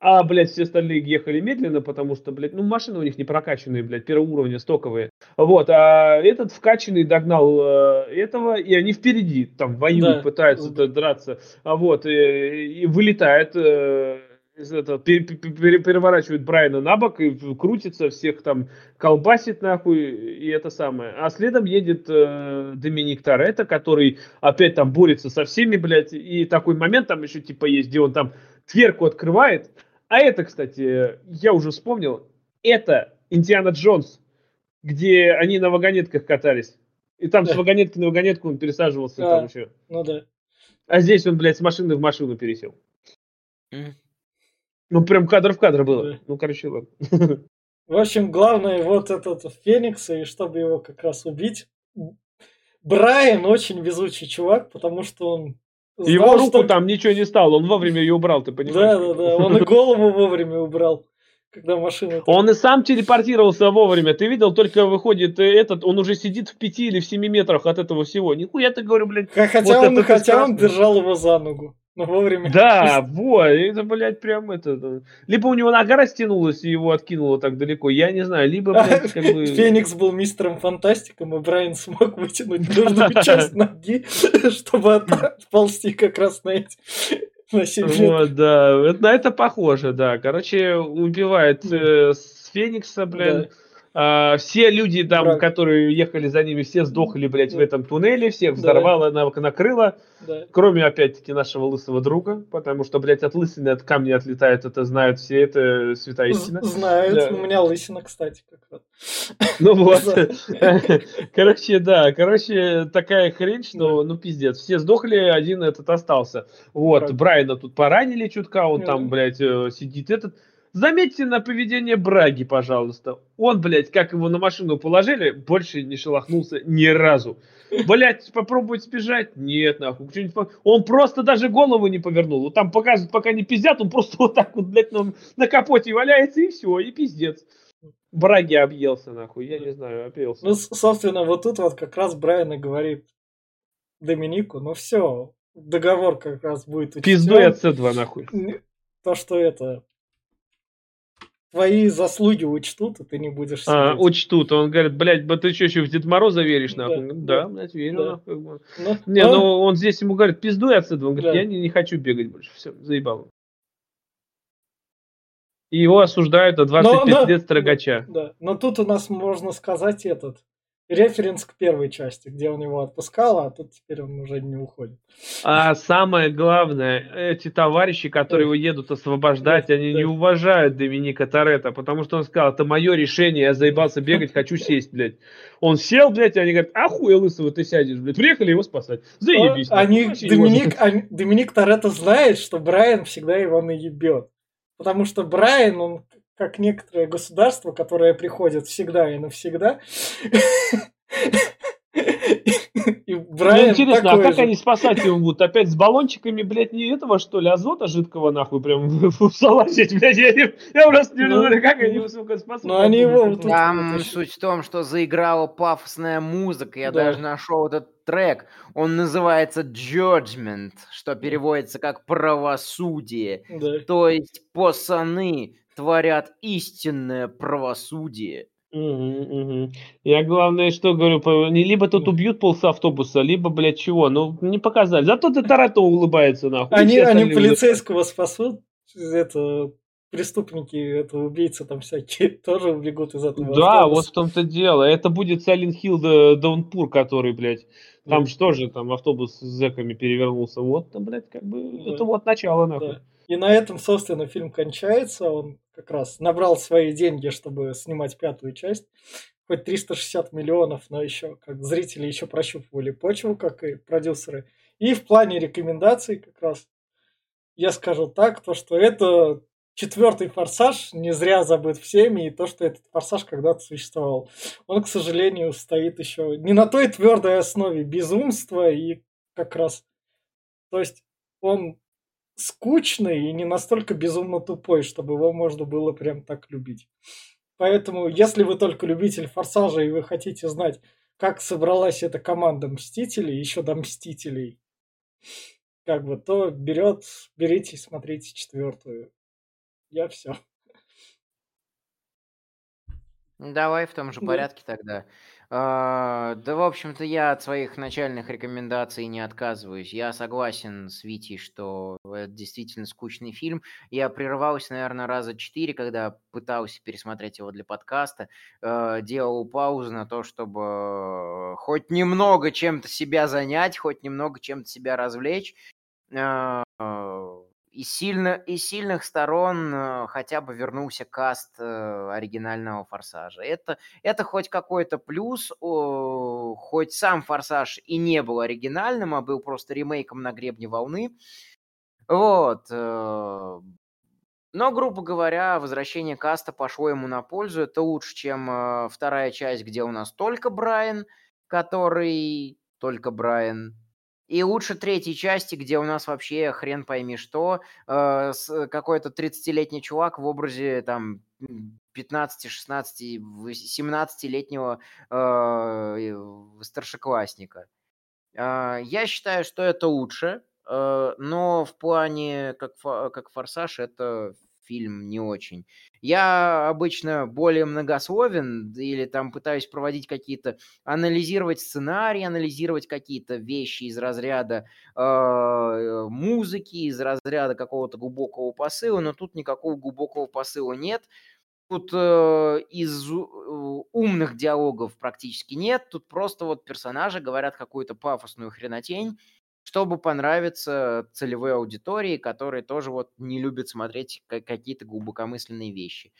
А, блядь, все остальные ехали медленно, потому что, блядь, ну, машины у них не прокачанные, блядь, первого уровня, стоковые. Вот, а этот вкачанный догнал э, этого, и они впереди, там, воюют, Да. пытаются Да. драться. А вот, и, и вылетает, э, пер- переворачивает Брайана на бок и крутится, всех там колбасит нахуй, и это самое. А следом едет э, Доминик Торетто, который опять там борется со всеми, блядь, и такой момент там еще типа есть, где он там дверку открывает. А это, кстати, я уже вспомнил, это Индиана Джонс, где они на вагонетках катались. И там с Да. вагонетки на вагонетку он пересаживался Да. там еще. Ну да. А здесь он, блядь, с машины в машину пересел. Мгм. Ну, прям кадр в кадр было. Да. Ну, короче, ладно. В общем, главное вот этот Феникс, и чтобы его как раз убить. Брайан очень везучий чувак, потому что он Его руку что- там ничего не стало, он вовремя ее убрал, ты понимаешь? Да, да, да. Он и голову вовремя убрал, когда машина... Он и сам телепортировался вовремя. Ты видел, только выходит этот, он уже сидит в пяти или в семи метрах от этого всего. Нихуя ты говорю, блядь. Хотя, Вот он, хотя он держал его за ногу. Но вовремя. Да, вот, это, блядь, прям это... Либо у него нога растянулась и его откинуло так далеко, я не знаю, либо, блядь, как бы... Феникс был мистером фантастиком, и Брайан смог вытянуть нужную часть ноги, чтобы от- отползти как раз на эти... На. Вот, да, на это похоже, да. Короче, убивает э, с Феникса, блин. Да. А, все люди там, Брак. которые ехали за ними, все сдохли, блядь, в Да. этом туннеле, всех Да. взорвало, на- накрыло. Да. Кроме, опять-таки, нашего лысого друга, потому что, блядь, от лысины от камня отлетает, это знают все, это святая истина. Знают. Да. У меня лысина, кстати, как раз. Ну вот. Да. Короче, да, короче, такая хрень, что, ну, пиздец. Все сдохли, один этот остался. Вот. Брайана тут поранили чутка, он там, да. блядь, э, сидит этот. Заметьте на поведение Браги, пожалуйста. Он, блядь, как его на машину положили, больше не шелохнулся ни разу. Блядь, попробовать сбежать? Нет, нахуй. Он просто даже голову не повернул. Вот Там показывают, пока не пиздят, он просто вот так вот, блядь, на, на капоте валяется и все, и пиздец. Браги объелся, нахуй. Я не знаю, объелся. Ну, собственно, вот тут вот как раз Брайан и говорит Доминику, ну все, договор как раз будет учтен. Пиздой от С2, нахуй. То, что это... Твои заслуги учтут, и ты не будешь А, сидеть. учтут. Он говорит, блядь, ты что, еще в Дед Мороза веришь, Да, нахуй? Ну, да, Да, блядь, верю, да. нахуй. бы. Ну, Не, ну, ну он здесь ему говорит, пиздуй отсюда. Он говорит, Да. я не, не хочу бегать больше. Все, заебал. И его осуждают на 25 но- лет строгача. Да, но тут у нас можно сказать этот референс к первой части, где он его отпускал, а тут теперь он уже не уходит. А самое главное, эти товарищи, которые его едут освобождать, Да, они да. не уважают Доминика Торетто, потому что он сказал, это мое решение, я заебался бегать, хочу сесть, блядь. Он сел, блядь, и они говорят, ахуя лысого ты сядешь, блядь. Приехали его спасать. Заебись. А, Они, Доминик, они- Доминик Торетто знает, что Брайан всегда его наебет. Потому что Брайан, он как некоторое государство, которое приходит всегда и навсегда. И Ну, Брайан интересно, а как же. они спасать его будут? Опять с баллончиками, блядь, не этого, что ли, азота жидкого, нахуй, прям залазить, блядь, я, не- я просто не Ну, знаю, как они его, сука, спасут. ну, они его Там суть в том, что заиграла пафосная музыка. Я Да. даже нашел этот трек. Он называется Judgment, что переводится как правосудие. Да. То есть пацаны творят истинное правосудие. Мгм, мгм. Я главное, что говорю, не либо тут убьют полса автобуса, либо, блядь, чего, ну, не показали. Зато ты Тарато улыбается, нахуй. Они, они улыбаются. полицейского спасут. Это преступники, это убийцы там всякие тоже убегут из этого. Да, автобуса. вот в том-то дело. Это будет Silent Hill да- Даунпур, который, блядь, там Да. что же, там автобус с зэками перевернулся. Вот, там, блядь, как бы, Да. это вот начало, нахуй. Да. И на этом, собственно, фильм кончается. Он как раз набрал свои деньги, чтобы снимать пятую часть. Хоть 360 миллионов, но еще как зрители еще прощупывали почву, как и продюсеры. И в плане рекомендаций как раз я скажу так, то что это четвертый форсаж не зря забыт всеми, и то, что этот форсаж когда-то существовал. Он, к сожалению, стоит еще не на той твердой основе безумства и как раз... То есть он скучный и не настолько безумно тупой, чтобы его можно было прям так любить. Поэтому, если вы только любитель Форсажа и вы хотите знать, как собралась эта команда Мстителей, еще до Мстителей, как бы, то берет, берите и смотрите четвертую. Я все. Давай в том же порядке тогда. А, Да, в общем-то, я от своих начальных рекомендаций не отказываюсь. Я согласен с Витей, что это действительно скучный фильм. Я прерывался, наверное, раза четыре, когда пытался пересмотреть его для подкаста. Э, Делал паузу на то, чтобы хоть немного чем-то себя занять, хоть немного чем-то себя развлечь. Э, Из, сильно, из сильных сторон э, хотя бы вернулся каст э, оригинального «Форсажа». Это, это хоть какой-то плюс, хоть сам «Форсаж» и не был оригинальным, а был просто ремейком на гребне волны. Вот. э, Но, грубо говоря, возвращение каста пошло ему на пользу. Это лучше, чем вторая часть, где у нас только Брайан, который... Только Брайан. И лучше третьей части, где у нас вообще хрен пойми что, э, с какой-то 30-летний чувак в образе там 15, 16, 17-летнего э, старшеклассника. Э, я считаю, что это лучше, э, но в плане как, как «Форсаж» это фильм не очень. Я обычно более многословен или там пытаюсь проводить какие-то, анализировать сценарий, анализировать какие-то вещи из разряда э, музыки, из разряда какого-то глубокого посыла, но тут никакого глубокого посыла нет. Тут э, из э, умных диалогов практически нет, тут просто вот персонажи говорят какую-то пафосную хренотень, чтобы понравиться целевой аудитории, которые тоже вот не любят смотреть какие-то глубокомысленные вещи.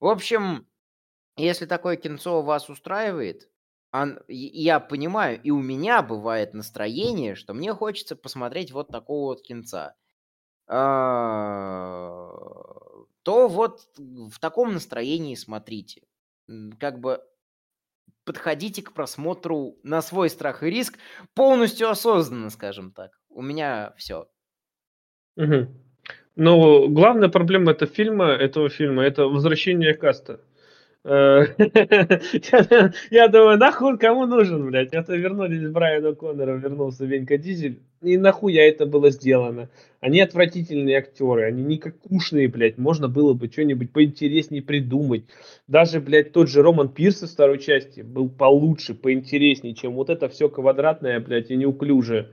В общем, если такое кинцо вас устраивает, я понимаю, и у меня бывает настроение, что мне хочется посмотреть вот такого вот кинца. А, то вот в таком настроении смотрите. Как бы подходите к просмотру на свой страх и риск полностью осознанно, скажем так. У меня все. Угу. Но главная проблема этого фильма, этого фильма, это возвращение каста. Э, я думаю, нахуй кому нужен, блядь? Это вернулись Брайана Коннора, вернулся Венька Дизель. И нахуя это было сделано? Они отвратительные актеры, они никакушные, блядь. Можно было бы что-нибудь поинтереснее придумать. Даже, блядь, тот же Роман Пирс из второй части был получше, поинтереснее, чем вот это все квадратное, блядь, и неуклюжее.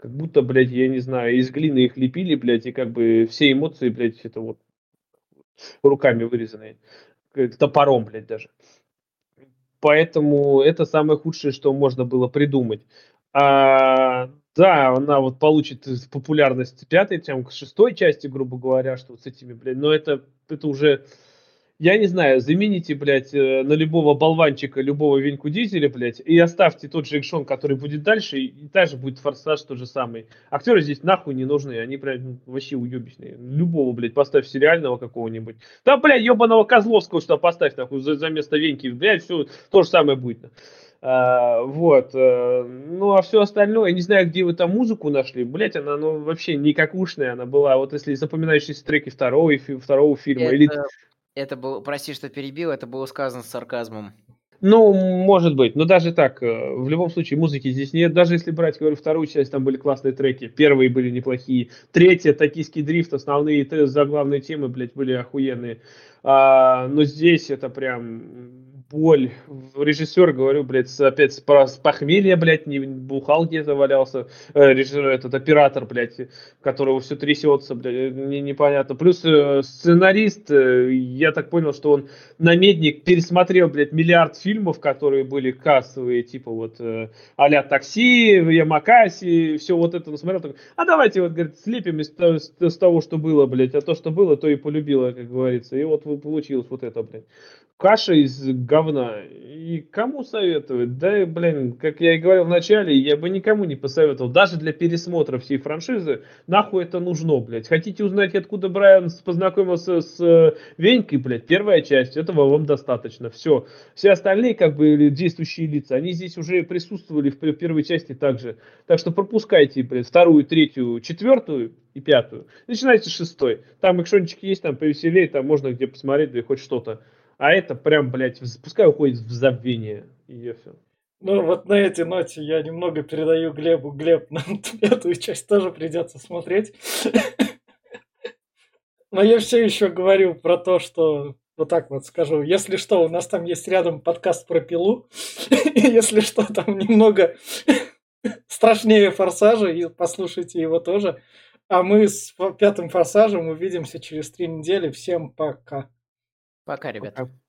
Как будто, блядь, я не знаю, из глины их лепили, блядь, и как бы все эмоции, блядь, это вот руками вырезанные топором, блядь, даже. Поэтому это самое худшее, что можно было придумать. А, да, она вот получит популярность пятой, там, шестой части, грубо говоря, что вот с этими, блядь, но это, это уже я не знаю, замените, блядь, э, на любого болванчика, любого Веньку Дизеля, блядь, и оставьте тот же экшон, который будет дальше, и, и же будет форсаж тот же самый. Актеры здесь нахуй не нужны, они, блядь, ну, вообще уебищные. Любого, блядь, поставь сериального какого-нибудь. Да, блядь, ебаного Козловского что поставь, нахуй, за, за место Веньки, блядь, все то же самое будет. А, вот. А, ну, а все остальное, я не знаю, где вы там музыку нашли. Блять, она ну, вообще никакушная она была. Вот если запоминающиеся треки второго, второго фильма. Это, или... Это был, прости, что перебил, это было сказано с сарказмом. Ну, может быть, но даже так, э, в любом случае музыки здесь нет. Даже если брать, говорю, вторую часть, там были классные треки, первые были неплохие. Третья, токийский дрифт, основные заглавные темы, блядь, были охуенные. А, но здесь это прям боль. Режиссер, говорю, блядь, опять с, с похмелья, блядь, не бухал где-то. Э, режиссер, этот оператор, блядь, которого все трясется, блядь, не, непонятно. Плюс э, сценарист, э, я так понял, что он на медник пересмотрел, блядь, миллиард фильмов, которые были кассовые, типа вот э, а-ля такси, Ямакаси, все вот это насмотрел. Так, а давайте вот, говорит, слепим из, из, из того, что было, блядь, а то, что было, то и полюбило, как говорится. И вот получилось вот это, блядь каша из говна. И кому советовать? Да, блин, как я и говорил в начале, я бы никому не посоветовал. Даже для пересмотра всей франшизы, нахуй это нужно, блядь. Хотите узнать, откуда Брайан познакомился с э, Венькой, блядь? Первая часть, этого вам достаточно. Все. Все остальные, как бы, действующие лица, они здесь уже присутствовали в первой части также. Так что пропускайте, блядь, вторую, третью, четвертую и пятую. Начинайте с шестой. Там экшончики есть, там повеселее, там можно где посмотреть, да и хоть что-то. А это прям, блядь, пускай уходит в забвение. И все. Ну, вот на этой ноте я немного передаю Глебу. Глеб, нам эту часть тоже придется смотреть. Но я все еще говорю про то, что вот так вот скажу. Если что, у нас там есть рядом подкаст про пилу. Если что, там немного страшнее форсажа, и послушайте его тоже. А мы с пятым форсажем увидимся через три недели. Всем пока. Пока, ребята. Пока.